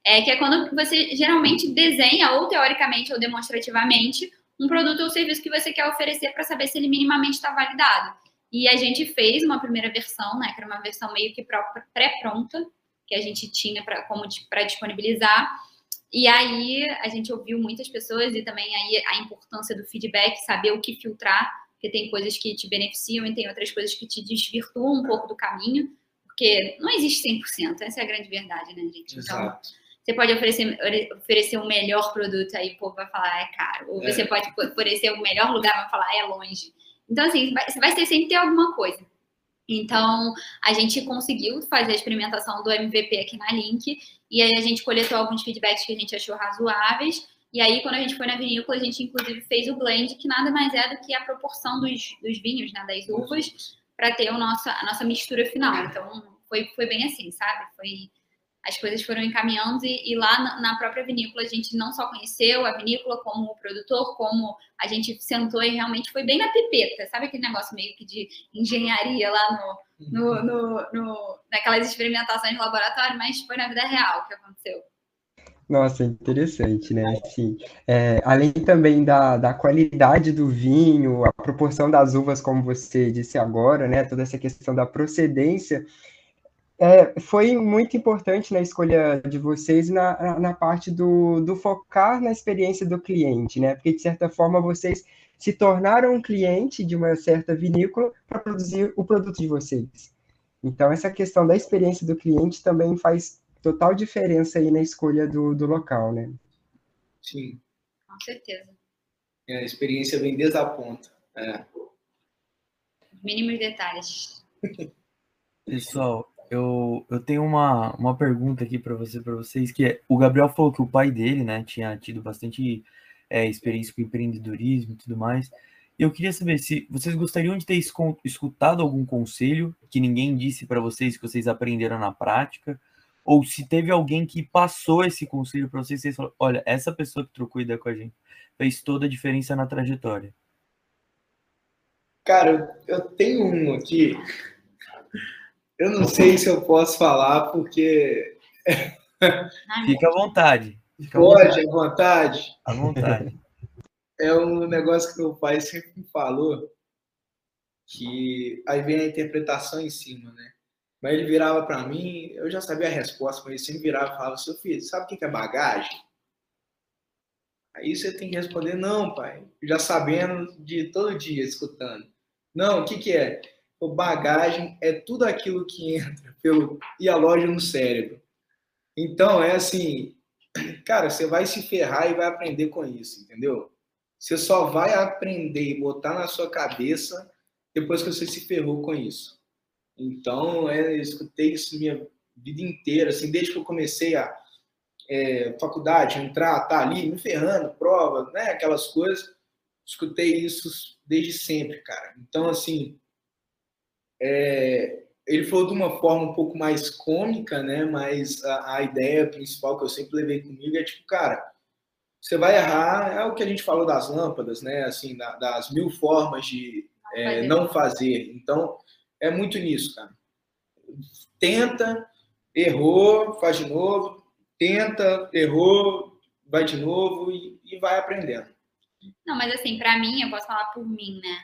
É, que é quando você geralmente desenha, ou teoricamente ou demonstrativamente, um produto ou serviço que você quer oferecer para saber se ele minimamente está validado. E a gente fez uma primeira versão, né? Que era uma versão meio que pré-pronta, que a gente tinha pra, como para disponibilizar. E aí a gente ouviu muitas pessoas e também aí a importância do feedback, saber o que filtrar, porque tem coisas que te beneficiam e tem outras coisas que te desvirtuam um pouco do caminho, porque não existe 100%, essa é a grande verdade, né, gente? Então, Exato. você pode oferecer, oferecer um melhor produto, aí o povo vai falar é caro. Ou é. você pode oferecer o um melhor lugar, vai falar é longe. Então, assim, você vai sempre ter alguma coisa. Então, a gente conseguiu fazer a experimentação do MVP aqui na Link, e aí a gente coletou alguns feedbacks que a gente achou razoáveis. E aí, quando a gente foi na vinícola, a gente inclusive fez o blend, que nada mais é do que a proporção dos, dos vinhos, né, das uvas, para ter o nosso, a nossa mistura final. Então, foi, foi bem assim, sabe? Foi as coisas foram encaminhando e, e lá na, na, própria vinícola a gente não só conheceu a vinícola como o produtor, como a gente sentou e realmente foi bem na pipeta, sabe aquele negócio meio que de engenharia lá no, no, no, no naquelas experimentações de laboratório, mas foi na vida real que aconteceu. Nossa, interessante, né? Assim, é, além também da, da qualidade do vinho, a proporção das uvas, como você disse agora, né? Toda essa questão da procedência, é, foi muito importante na escolha de vocês na, na parte do, do focar na experiência do cliente, né? Porque, de certa forma, vocês se tornaram um cliente de uma certa vinícola para produzir o produto de vocês. Então, essa questão da experiência do cliente também faz total diferença aí na escolha do, do local, né? Sim. Com certeza. É, a experiência vem desde a ponta. É. Mínimos detalhes. Pessoal, eu, eu tenho uma, uma pergunta aqui para você, para vocês, que é, o Gabriel falou que o pai dele, né, tinha tido bastante é, experiência com empreendedorismo e tudo mais. Eu queria saber se vocês gostariam de ter escutado algum conselho que ninguém disse para vocês, que vocês aprenderam na prática, ou se teve alguém que passou esse conselho para vocês, vocês falaram, olha, essa pessoa que trocou ideia com a gente fez toda a diferença na trajetória. Cara, eu tenho um aqui eu não sei se eu posso falar, porque. Fica à vontade. Fica Pode, à vontade. À vontade. É um negócio que meu pai sempre me falou. que aí vem a interpretação em cima, né? Mas ele virava para mim, eu já sabia a resposta, mas ele sempre virava e falava, seu filho, sabe o que é bagagem? Aí você tem que responder, não, pai, já sabendo de todo dia, escutando. Não, o que, que é? O bagagem é tudo aquilo que entra pelo e no cérebro. Então, é assim, cara, você vai se ferrar e vai aprender com isso, entendeu? Você só vai aprender e botar na sua cabeça depois que você se ferrou com isso. Então, é, eu escutei isso minha vida inteira, assim, desde que eu comecei a é, faculdade, entrar, tá ali, me ferrando, prova, né, aquelas coisas. Escutei isso desde sempre, cara. Então, assim, é, ele falou de uma forma um pouco mais cômica, né, mas a, a ideia principal que eu sempre levei comigo é tipo, cara, você vai errar, é o que a gente falou das lâmpadas, né, assim, da, das mil formas de é, não fazer. Então, é muito nisso, cara. Tenta, errou, faz de novo, tenta, errou, vai de novo e, e vai aprendendo. Não, mas assim, para mim, eu posso falar por mim, né?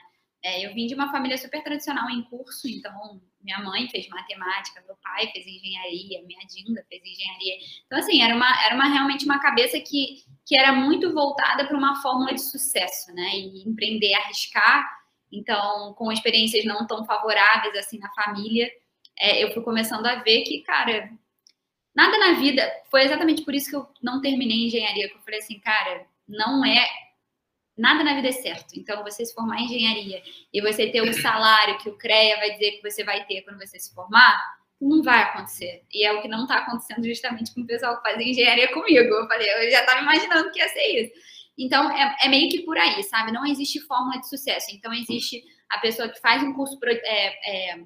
É, eu vim de uma família super tradicional em curso, então minha mãe fez matemática, meu pai fez engenharia, minha Dinda fez engenharia. Então, assim, era, uma, era uma, realmente uma cabeça que, que era muito voltada para uma fórmula de sucesso, né? E empreender, arriscar. Então, com experiências não tão favoráveis assim na família, é, eu fui começando a ver que, cara, Nada na vida. Foi exatamente por isso que eu não terminei engenharia. Que eu falei assim, cara, não é. Nada na vida é certo. Então, você se formar em engenharia e você ter o salário que o CREA vai dizer que você vai ter quando você se formar, não vai acontecer. E é o que não está acontecendo justamente com o pessoal que faz engenharia comigo. Eu falei, eu já estava imaginando que ia ser isso. Então, é, é, meio que por aí, sabe? Não existe fórmula de sucesso. Então, existe a pessoa que faz um curso é, é,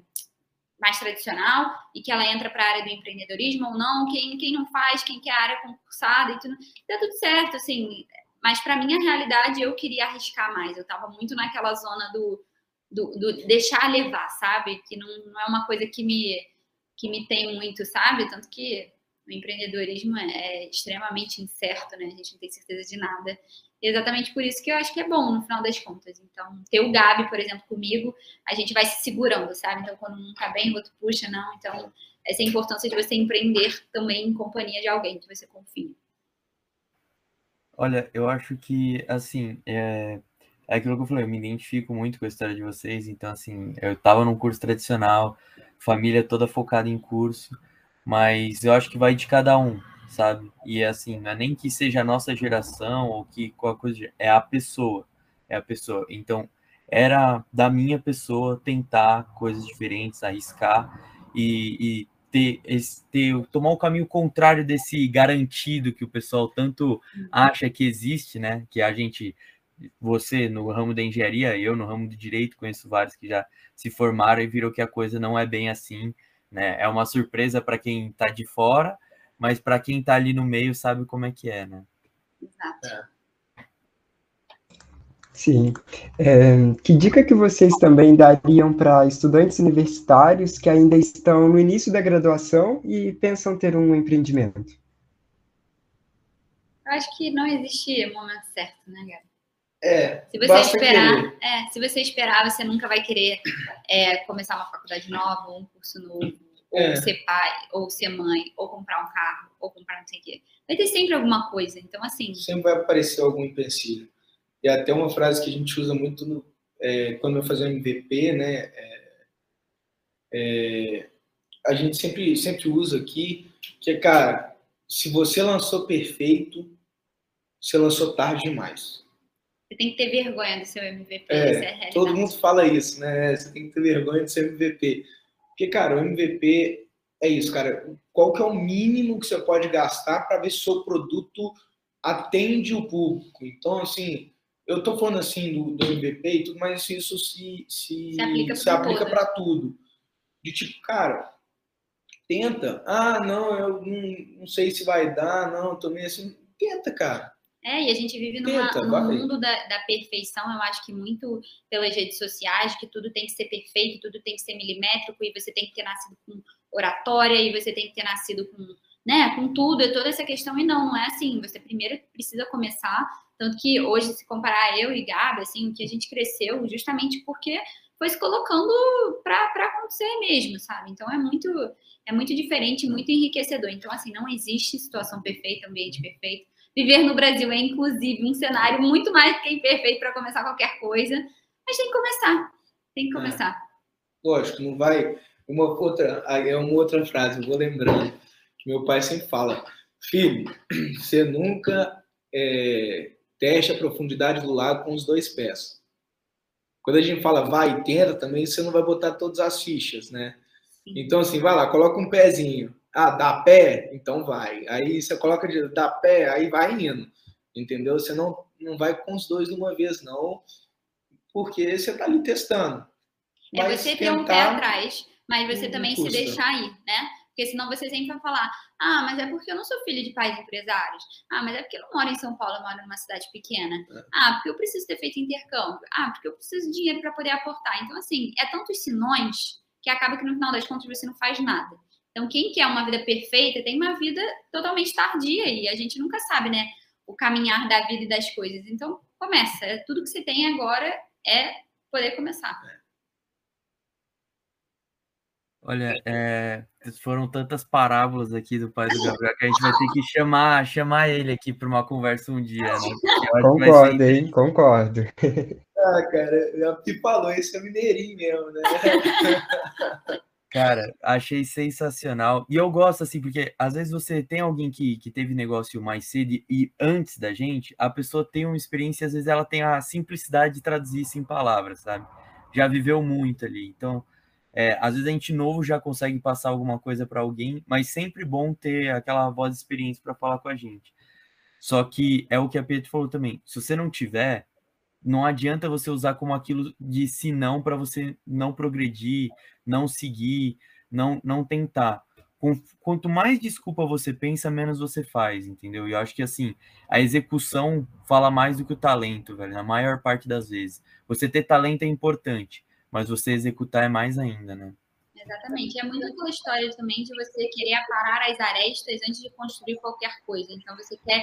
mais tradicional e que ela entra para a área do empreendedorismo ou não, quem, quem não faz, quem quer a área concursada e tudo, dá tudo certo, assim. Mas para minha realidade, eu queria arriscar mais. Eu estava muito naquela zona do, do, do, deixar levar, sabe? Que não, não é uma coisa que me, que me tem muito, sabe? Tanto que o empreendedorismo é, é extremamente incerto, né? A gente não tem certeza de nada exatamente por isso que eu acho que é bom no final das contas. Então, ter o Gabi, por exemplo, comigo, a gente vai se segurando, sabe? Então, quando um tá bem, o outro puxa, não. Então, essa é a importância de você empreender também em companhia de alguém que você confia. Olha, eu acho que, assim, é, é aquilo que eu falei, eu me identifico muito com a história de vocês. Então, assim, eu estava num curso tradicional, família toda focada em curso, mas eu acho que vai de cada um sabe? E assim, não é nem que seja a nossa geração ou que qualquer coisa, é a pessoa, é a pessoa. Então, era da minha pessoa tentar coisas diferentes, arriscar e, e ter, ter, tomar o caminho contrário desse garantido que o pessoal tanto acha que existe, né? Que a gente, você no ramo da engenharia, eu no ramo do direito, conheço vários que já se formaram e viram que a coisa não é bem assim, né? É uma surpresa para quem está de fora, mas para quem está ali no meio sabe como é que é, né? Exato. É. Sim. É, que dica que vocês também dariam para estudantes universitários que ainda estão no início da graduação e pensam ter um empreendimento? Eu acho que não existe momento certo, né, Gabi? É, se você esperar, é, se você esperar, você nunca vai querer é, começar uma faculdade nova, um curso novo, ou é. ser pai, ou ser mãe, ou comprar um carro, ou comprar não sei o quê. Vai ter sempre alguma coisa. Então, assim. Sempre vai aparecer algum empecilho. E até uma frase que a gente usa muito no, é, quando vai fazer MVP, né? É, é, a gente sempre, sempre usa aqui que é, cara, se você lançou perfeito, você lançou tarde demais. Você tem que ter vergonha do seu MVP. É, todo mundo fala isso, né? Você tem que ter vergonha do seu MVP. Porque, cara, o MVP é isso, cara. Qual que é o mínimo que você pode gastar para ver se o seu produto atende o público? Então, assim, eu tô falando assim do, do MVP e tudo, mas isso se, se, se aplica para tudo. De tipo, cara, tenta. Ah, não, eu não, não sei se vai dar, não, tô meio assim. Tenta, cara. É, e a gente vive numa, Tenta, num mundo da, da, perfeição, eu acho que muito pelas redes sociais, que tudo tem que ser perfeito, tudo tem que ser milimétrico, e você tem que ter nascido com oratória, e você tem que ter nascido com, né, com tudo, e toda essa questão, e não, não é assim, você primeiro precisa começar, tanto que hoje, se comparar eu e Gabi, assim, o que a gente cresceu, justamente porque foi se colocando para acontecer mesmo, sabe? Então é muito é muito diferente, muito enriquecedor. Então assim, não existe situação perfeita, ambiente perfeito. Viver no Brasil é inclusive um cenário muito mais que imperfeito para começar qualquer coisa, mas tem que começar. Tem que é. começar. É. Lógico, não vai uma outra é uma outra frase, eu vou lembrando meu pai sempre fala: "Filho, você nunca é, teste a profundidade do lago com os dois pés. Quando a gente fala vai e tenta, também você não vai botar todas as fichas, né? Então, assim, vai lá, coloca um pezinho. Ah, dá pé? Então vai. Aí você coloca de dá pé, aí vai indo. Entendeu? Você não, não vai com os dois de uma vez, não, porque você tá ali testando. É mas você ter um pé atrás, mas você também custa. se deixar ir, né? Porque senão você sempre vai falar, ah, mas é porque eu não sou filho de pais empresários. Ah, mas é porque eu não moro em São Paulo, eu moro numa cidade pequena. É. Ah, porque eu preciso ter feito intercâmbio. Ah, porque eu preciso de dinheiro para poder aportar. Então, assim, é tantos sinões que acaba que no final das contas você não faz nada. Então, quem quer uma vida perfeita tem uma vida totalmente tardia e a gente nunca sabe, né? O caminhar da vida e das coisas. Então, começa. Tudo que você tem agora é poder começar. É. Olha, é, foram tantas parábolas aqui do pai do Gabriel que a gente vai ter que chamar, chamar ele aqui para uma conversa um dia, né? Concordo, ser... hein? Concordo. Ah, cara, o que falou isso é mineirinho mesmo, né? Cara, achei sensacional. E eu gosto assim, porque às vezes você tem alguém que, que teve negócio mais cedo e antes da gente, a pessoa tem uma experiência, às vezes ela tem a simplicidade de traduzir isso em palavras, sabe? Já viveu muito ali. Então, é, às vezes a gente novo já consegue passar alguma coisa para alguém, mas sempre bom ter aquela voz de experiência para falar com a gente. Só que é o que a Pedro falou também. Se você não tiver, não adianta você usar como aquilo de se não para você não progredir, não seguir, não não tentar. Quanto mais desculpa você pensa, menos você faz, entendeu? E eu acho que assim, a execução fala mais do que o talento, velho, na maior parte das vezes. Você ter talento é importante, mas você executar é mais ainda, né? Exatamente. É muito aquela história também de você querer aparar as arestas antes de construir qualquer coisa. Então, você quer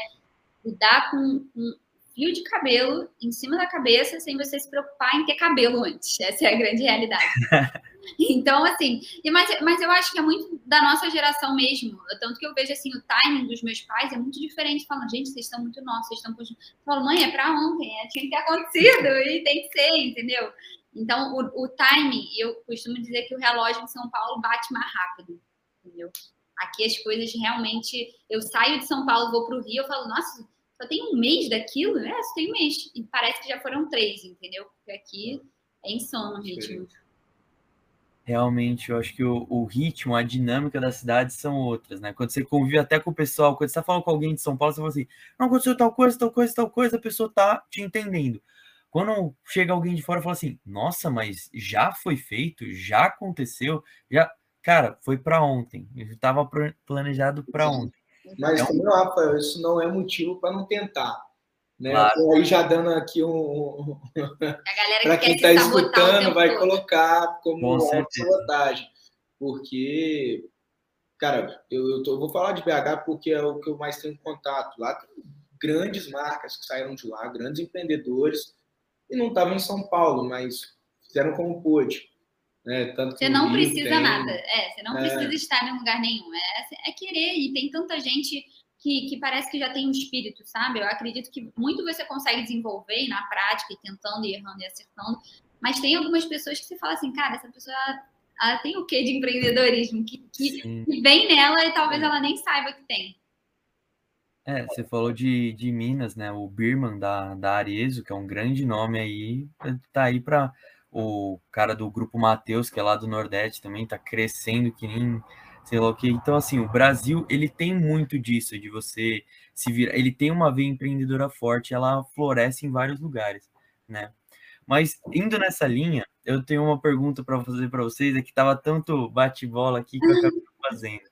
lidar com um fio de cabelo em cima da cabeça sem você se preocupar em ter cabelo antes. Essa é a grande realidade. então, assim, mas, mas eu acho que é muito da nossa geração mesmo. Tanto que eu vejo, assim, o timing dos meus pais é muito diferente. Falam, gente, vocês estão muito nossos, vocês estão... Eu falo, mãe, é pra ontem, é, tinha que ter acontecido e tem que ser, entendeu? Então, o, o timing, eu costumo dizer que o relógio em São Paulo bate mais rápido, entendeu? Aqui as coisas realmente. Eu saio de São Paulo, vou para o Rio, eu falo, nossa, só tem um mês daquilo? É, só tem um mês. E parece que já foram três, entendeu? Porque aqui é insano o ritmo. Realmente, eu acho que o, o, ritmo, a dinâmica da cidade são outras, né? Quando você convive até com o pessoal, quando você está falando com alguém de São Paulo, você fala assim: não aconteceu tal coisa, tal coisa, tal coisa, a pessoa tá te entendendo. Quando chega alguém de fora e fala assim, nossa, mas já foi feito, já aconteceu, já. Cara, foi para ontem. Estava planejado para ontem. Mas então, também, Rafael, isso não é motivo para não tentar. Né? Claro. Aí já dando aqui um. para quem está escutando, vai todo. colocar como sabotagem. Porque, cara, eu, eu, tô, eu, vou falar de BH porque é o que eu mais tenho contato. Lá tem grandes marcas que saíram de lá, grandes empreendedores e não estavam em São Paulo, mas fizeram como pôde. Né? Tanto você não precisa tem... nada, é, você não é... precisa estar em lugar nenhum, é, é querer, e tem tanta gente que, que, parece que já tem um espírito, sabe? Eu acredito que muito você consegue desenvolver na prática, e tentando, e errando e acertando, mas tem algumas pessoas que você fala assim, cara, essa pessoa ela, ela tem o quê de empreendedorismo que, que, que, vem nela e talvez ela nem saiba que tem. É, você falou de, de Minas, né? O Birman da, da Arezo, que é um grande nome aí, tá aí para o cara do grupo Mateus, que é lá do Nordeste também, tá crescendo que nem sei lá o que. Então, assim, o Brasil, ele tem muito disso, de você se virar. Ele tem uma veia empreendedora forte, ela floresce em vários lugares, né? Mas indo nessa linha, eu tenho uma pergunta para fazer para vocês, é que tava tanto bate-bola aqui que eu acabei fazendo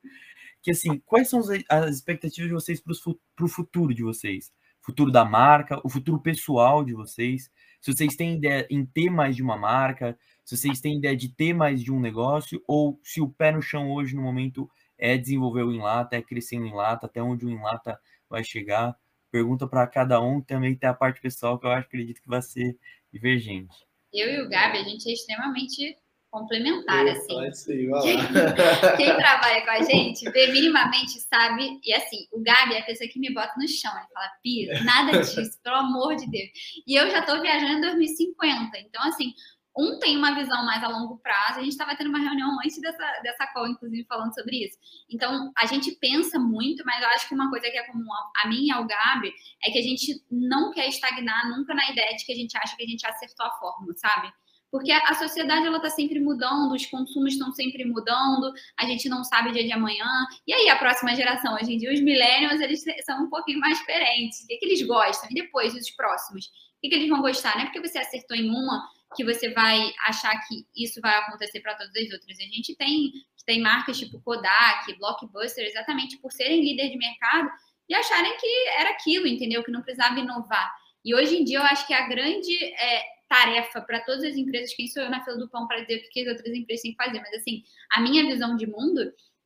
que assim, quais são as expectativas de vocês para o futuro de vocês? Futuro da marca, o futuro pessoal de vocês. Se vocês têm ideia em ter mais de uma marca, se vocês têm ideia de ter mais de um negócio, ou se o pé no chão hoje, no momento, é desenvolver o Inlata, é crescer no Inlata, até onde o Inlata vai chegar. Pergunta para cada um, também tem a parte pessoal que eu acredito que vai ser divergente. Eu e o Gabi, a gente é extremamente complementar, Eu, assim. vai Quem, quem trabalha com a gente, vê minimamente, sabe? E assim, o Gabi é a pessoa que me bota no chão. Ele fala, Pia, nada disso, pelo amor de Deus. E eu já tô viajando em 2050. Então, assim, um tem uma visão mais a longo prazo. A gente estava tendo uma reunião antes dessa, dessa call, inclusive, falando sobre isso. Então, a gente pensa muito, mas eu acho que uma coisa que é comum a, a mim e ao Gabi é que a gente não quer estagnar nunca na ideia de que a gente acha que a gente acertou a fórmula, sabe? Porque a sociedade ela está sempre mudando, os consumos estão sempre mudando, a gente não sabe o dia de amanhã. E aí a próxima geração, hoje em dia, os millennials, eles são um pouquinho mais diferentes. O que, que eles gostam? E depois, os próximos? O que, que eles vão gostar? Não é porque você acertou em uma que você vai achar que isso vai acontecer para todas as outras. A gente tem, tem marcas tipo Kodak, Blockbuster, exatamente por serem líder de mercado e acharem que era aquilo, entendeu? Que não precisava inovar. E hoje em dia eu acho que a grande é, tarefa para todas as empresas, quem sou eu na fila do pão para dizer o que as outras empresas têm que fazer, mas assim, a minha visão de mundo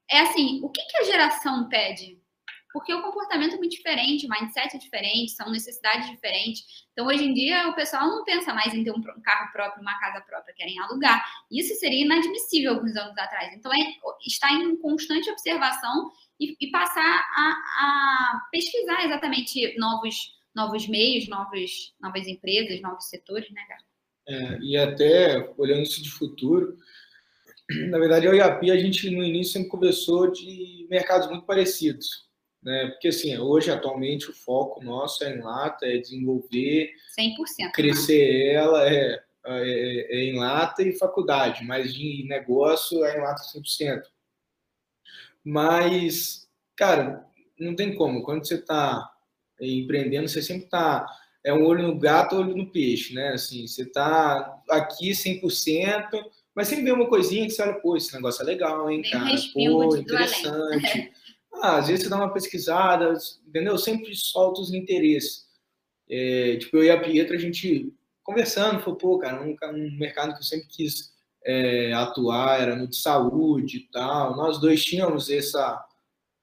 é assim, o que, que a geração pede? Porque o comportamento é muito diferente, o mindset é diferente, são necessidades diferentes. Então, hoje em dia, o pessoal não pensa mais em ter um carro próprio, uma casa própria, querem alugar. Isso seria inadmissível alguns anos atrás. Então, é estar em constante observação e, e passar a, a pesquisar exatamente novos novos meios, novos, novas empresas, novos setores, né, Gabi? É, e até olhando isso de futuro, na verdade, eu a Pia, a gente no início sempre conversou de mercados muito parecidos. Né? Porque, assim, hoje, atualmente, o foco nosso é em lata, é desenvolver, 100%. crescer ela, é, é, é em lata e faculdade, mas de negócio é em lata 100%. Mas, cara, não tem como. Quando você está empreendendo, você sempre está é um olho no gato, olho no peixe, né? Assim, você está aqui 100%, mas sempre vem uma coisinha que você olha, pô, esse negócio é legal, hein, cara? Pô, interessante. ah, às vezes você dá uma pesquisada, entendeu? Sempre solta os interesses. É, tipo, eu e a Pietra, a gente conversando, falou, pô, cara, um, um mercado que eu sempre quis é, atuar era no de saúde e tal. Nós dois tínhamos essa,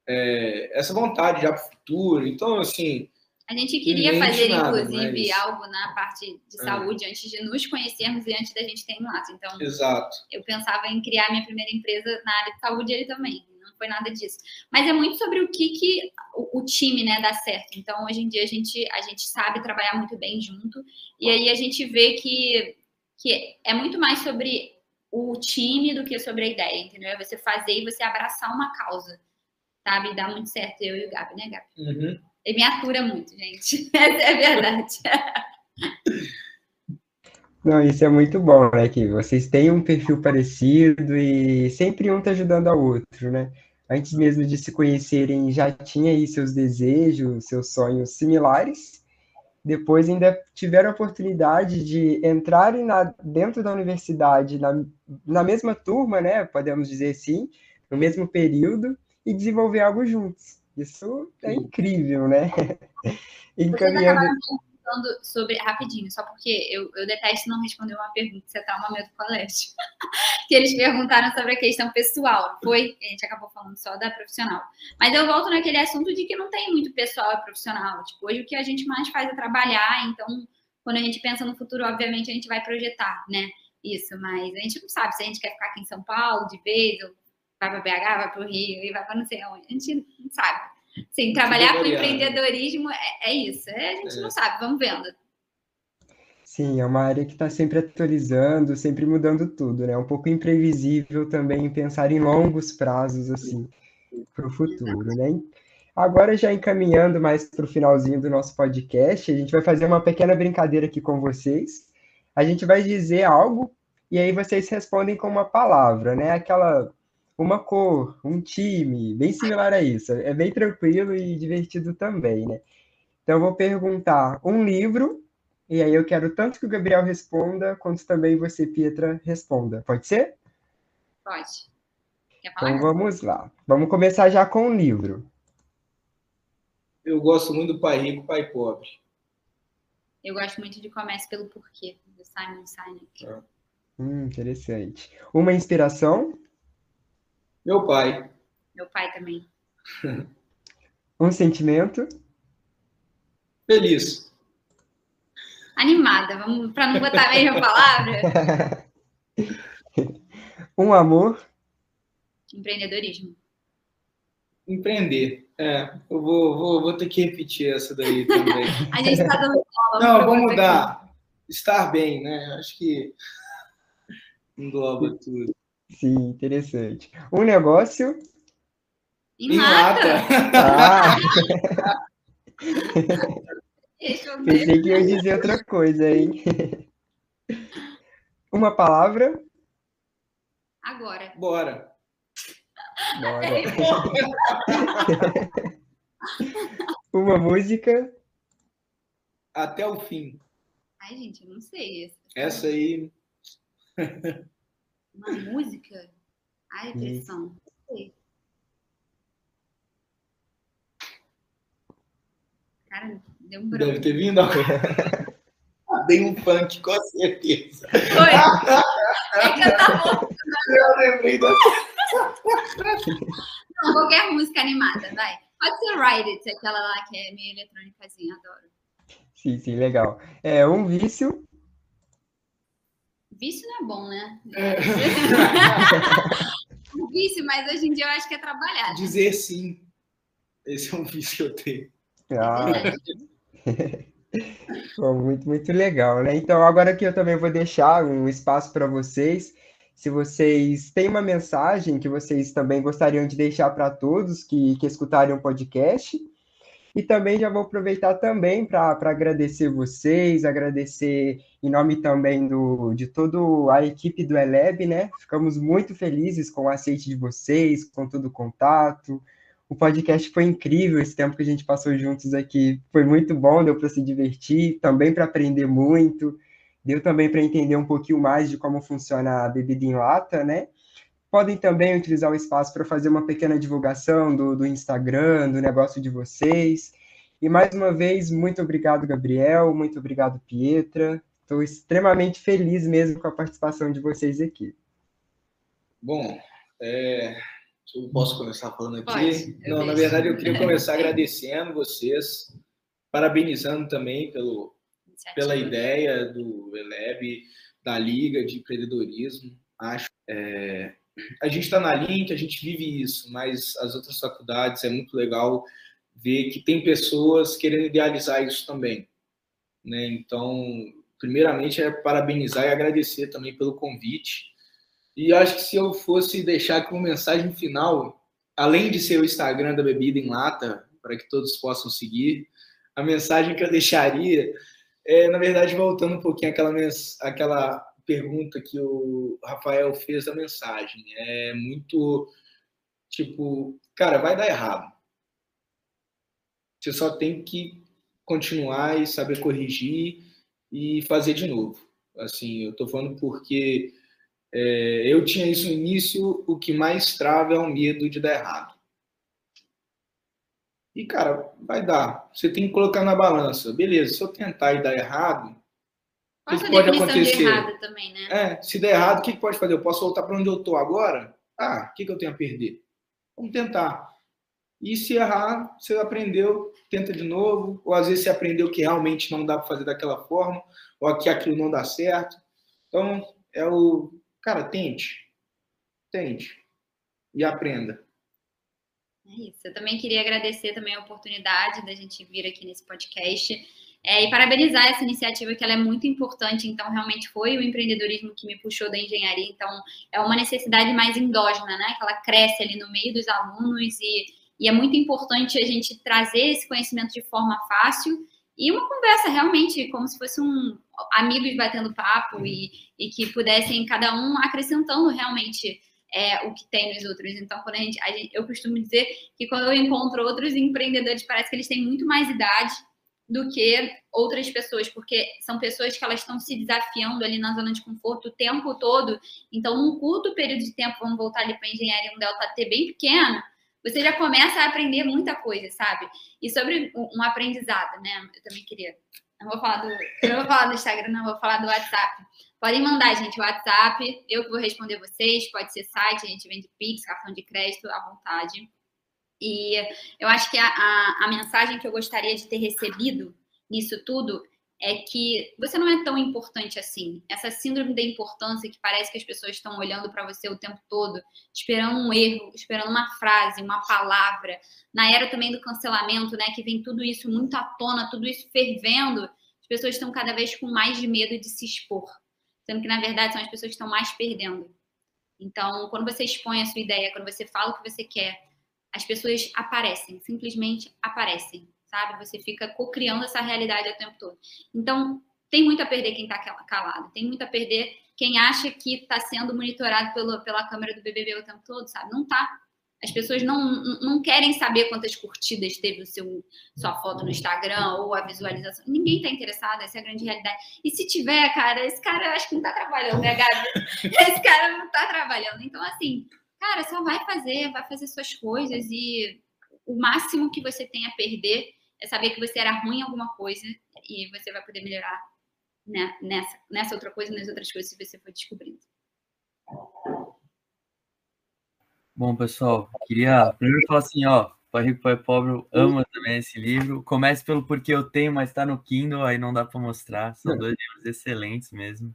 é, essa vontade já para o futuro. Então, assim, A gente queria fazer, nada, inclusive, mas- algo na parte de É. saúde antes de nos conhecermos e antes da gente ter um laço. Então, exato. eu pensava em criar minha primeira empresa na área de saúde ele também. Não foi nada disso. Mas é muito sobre o que, que o, o time né, dá certo. Então, hoje em dia, a gente, a gente sabe trabalhar muito bem junto. E aí a gente vê que, que é muito mais sobre o time do que sobre a ideia, entendeu? É você fazer e você abraçar uma causa. Sabe? E dá muito certo, eu e o Gabi, né, Gabi? Uhum. Ele me atura muito, gente. Essa é a verdade. Não, isso é muito bom, né? Que vocês têm um perfil parecido e sempre um tá ajudando ao outro, né? Antes mesmo de se conhecerem, já tinha aí seus desejos, seus sonhos similares. Depois ainda tiveram a oportunidade de entrarem na, dentro da universidade, na, na mesma turma, né? Podemos dizer assim, no mesmo período, e desenvolver algo juntos. Isso é incrível, né? Vocês Encaminhando. perguntando sobre. Rapidinho, só porque eu, eu detesto não responder uma pergunta, você tá uma medo do colégio. que eles perguntaram sobre a questão pessoal, não foi? A gente acabou falando só da profissional. Mas eu volto naquele assunto de que não tem muito pessoal e profissional. Tipo, hoje o que a gente mais faz é trabalhar, então, quando a gente pensa no futuro, obviamente, a gente vai projetar, né? Isso, mas a gente não sabe se a gente quer ficar aqui em São Paulo de vez, ou vai para BH, vai para o Rio, e vai para não sei onde. A gente não sabe. Sim, trabalhar com variável. empreendedorismo é, é isso. É, a gente É. não sabe, vamos vendo. Sim, é uma área que está sempre atualizando, sempre mudando tudo, né? Um pouco imprevisível também pensar em longos prazos, assim, para o futuro, né? Agora, já encaminhando mais para o finalzinho do nosso podcast, a gente vai fazer uma pequena brincadeira aqui com vocês. A gente vai dizer algo e aí vocês respondem com uma palavra, né? Aquela, uma cor, um time, bem similar a isso. É bem tranquilo e divertido também, né? Então, eu vou perguntar um livro e aí eu quero tanto que o Gabriel responda, quanto também você, Pietra, responda. Pode ser? Pode. Quer falar? Então vamos lá. Vamos começar já com o livro. Eu gosto muito do Pai Rico, Pai Pobre. Eu gosto muito de Comece pelo Porquê, do Simon Sinek. Hum, interessante. Uma inspiração, Meu pai, Meu pai também. um sentimento, feliz. Animada, vamos para não botar a mesma palavra. um amor. Empreendedorismo. Empreender. É, eu vou, vou, vou ter que repetir essa daí também. a gente está dando bola. Não, vamos mudar. Aqui. Estar bem, né? Acho que engloba tudo. Sim, interessante. Um negócio. Em lata. Ah. Pensei que ia dizer outra coisa, hein? Uma palavra. Agora. Bora. Bora. Uma música. Até o fim. Ai, gente, eu não sei. Essa aí. Uma música? Ai, pressão. Não sei. Cara, deu um branco. Deve ter vindo agora. Dei um funk, com certeza. Foi. É que eu tava... Eu lembrei da... Não, qualquer música animada, vai. Pode ser Ride It, aquela lá que é meio eletrônicazinha, adoro. Sim, sim, legal. É um vício. Vício não é bom, né? É. um vício, mas hoje em dia eu acho que é trabalhar. Dizer sim. Esse é um vício que eu tenho. Ah. Bom, muito, muito legal, né? Então, agora que eu também vou deixar um espaço para vocês, se vocês têm uma mensagem que vocês também gostariam de deixar para todos que, que escutarem o podcast, e também já vou aproveitar também para agradecer vocês, agradecer em nome também do, de toda a equipe do Eleb, né? Ficamos muito felizes com o aceite de vocês, com todo o contato, o podcast foi incrível, esse tempo que a gente passou juntos aqui foi muito bom, deu para se divertir, também para aprender muito, deu também para entender um pouquinho mais de como funciona a bebida em lata, né? Podem também utilizar o espaço para fazer uma pequena divulgação do, do Instagram, do negócio de vocês. E mais uma vez, muito obrigado, Gabriel, muito obrigado, Pietra. Estou extremamente feliz mesmo com a participação de vocês aqui. Bom, é, eu posso começar falando aqui? Pode, Não, na verdade, eu queria começar agradecendo vocês, parabenizando também pelo, pela ideia do ELEB, da Liga de Empreendedorismo. Acho é, a gente está na Link, a gente vive isso, mas as outras faculdades é muito legal ver que tem pessoas querendo idealizar isso também. Né? Então, primeiramente, é parabenizar e agradecer também pelo convite. E acho que se eu fosse deixar aqui uma mensagem final, além de ser o Instagram da Bebida em Lata, para que todos possam seguir, a mensagem que eu deixaria é, na verdade, voltando um pouquinho àquela, àquela pergunta que o Rafael fez da mensagem. É muito tipo, cara, vai dar errado. Você só tem que continuar e saber corrigir e fazer de novo. Assim, eu tô falando porque é, eu tinha isso no início, o que mais trava é o medo de dar errado. E, cara, vai dar. Você tem que colocar na balança. Beleza, se eu tentar e dar errado, o que, pode acontecer? De errado também, né? É, se der errado, o que, pode fazer? Eu posso voltar para onde eu estou agora? Ah, o que, que eu tenho a perder? Vamos tentar. E se errar, você aprendeu, tenta de novo. Ou às vezes você aprendeu que realmente não dá para fazer daquela forma, ou que aquilo não dá certo. Então, é o Cara, tente. Tente. E aprenda. É isso. Eu também queria agradecer também a oportunidade da gente vir aqui nesse podcast é, e parabenizar essa iniciativa que ela é muito importante. Então, realmente foi o empreendedorismo que me puxou da engenharia. Então, é uma necessidade mais endógena, né? Que ela cresce ali no meio dos alunos e, e é muito importante a gente trazer esse conhecimento de forma fácil e uma conversa realmente como se fosse um amigos batendo papo e, e que pudessem cada um acrescentando realmente é, o que tem nos outros. Então, quando a gente, a gente, eu costumo dizer que quando eu encontro outros empreendedores, parece que eles têm muito mais idade do que outras pessoas, porque são pessoas que elas estão se desafiando ali na zona de conforto o tempo todo. Então, num curto período de tempo, vamos voltar ali para a engenharia, um delta T bem pequeno, você já começa a aprender muita coisa, sabe? E sobre um aprendizado, né? Eu também queria. Não vou falar do, não vou falar do Instagram, não, vou falar do WhatsApp. Podem mandar, gente, o WhatsApp, eu vou responder vocês, pode ser site, a gente vende Pix, cartão de crédito, à vontade. E eu acho que a, a, a mensagem que eu gostaria de ter recebido nisso tudo é que você não é tão importante assim. Essa síndrome da importância que parece que as pessoas estão olhando para você o tempo todo, esperando um erro, esperando uma frase, uma palavra. Na era também do cancelamento, né, que vem tudo isso muito à tona, tudo isso fervendo, as pessoas estão cada vez com mais medo de se expor. Sendo que, na verdade, são as pessoas que estão mais perdendo. Então, quando você expõe a sua ideia, quando você fala o que você quer, as pessoas aparecem, simplesmente aparecem sabe? Você fica co-criando essa realidade o tempo todo. Então, tem muito a perder quem está calado, tem muito a perder quem acha que está sendo monitorado pelo, pela câmera do BBB o tempo todo, sabe? Não está. As pessoas não, não querem saber quantas curtidas teve o seu, sua foto no Instagram ou a visualização. Ninguém está interessado, essa é a grande realidade. E se tiver, cara, esse cara acho que não está trabalhando, né, Gabi? Esse cara não está trabalhando. Então, assim, cara, só vai fazer, vai fazer suas coisas e o máximo que você tem a perder é saber que você era ruim em alguma coisa e você vai poder melhorar né, nessa, nessa outra coisa, nas outras coisas que você for descobrindo. Bom, pessoal, queria primeiro falar assim, ó, Pai Rico, Pai Pobre, ama também esse livro. Comece pelo Porque Eu Tenho, mas está no Kindle, aí não dá para mostrar. São dois livros excelentes mesmo.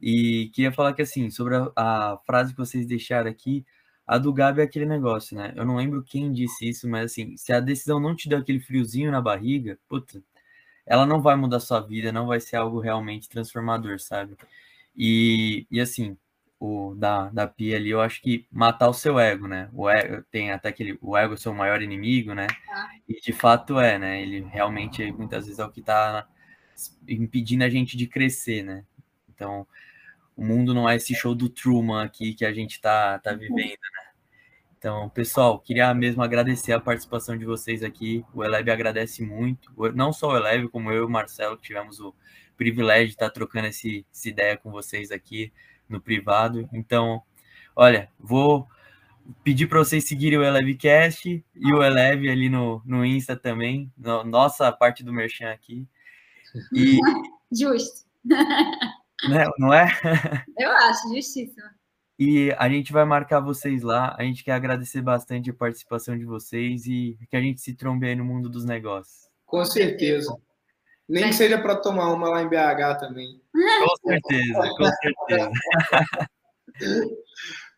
E queria falar que, assim, sobre a, a frase que vocês deixaram aqui, a do Gabi é aquele negócio, né? Eu não lembro quem disse isso, mas assim, se a decisão não te der aquele friozinho na barriga, puta, ela não vai mudar sua vida, não vai ser algo realmente transformador, sabe? E, e assim, o da, da Pia ali, eu acho que matar o seu ego, né? O ego, tem até aquele, o ego é o seu maior inimigo, né? Ah. E de fato é, né? Ele realmente, muitas vezes, é o que tá impedindo a gente de crescer, né? Então, o mundo não é esse show do Truman aqui que a gente tá, tá vivendo, né? Então, pessoal, queria mesmo agradecer a participação de vocês aqui. O Eleve agradece muito, não só o Eleve, como eu e o Marcelo, que tivemos o privilégio de estar trocando esse, essa ideia com vocês aqui no privado. Então, olha, vou pedir para vocês seguirem o Elevecast e o Eleve ali no, no Insta também, no, nossa parte do Merchan aqui. E... Justo. Né? Não é? Eu acho, justíssimo. E a gente vai marcar vocês lá. A gente quer agradecer bastante a participação de vocês e que a gente se trombe aí no mundo dos negócios. Com certeza. Nem que seja para tomar uma lá em BH também. Com certeza, com certeza.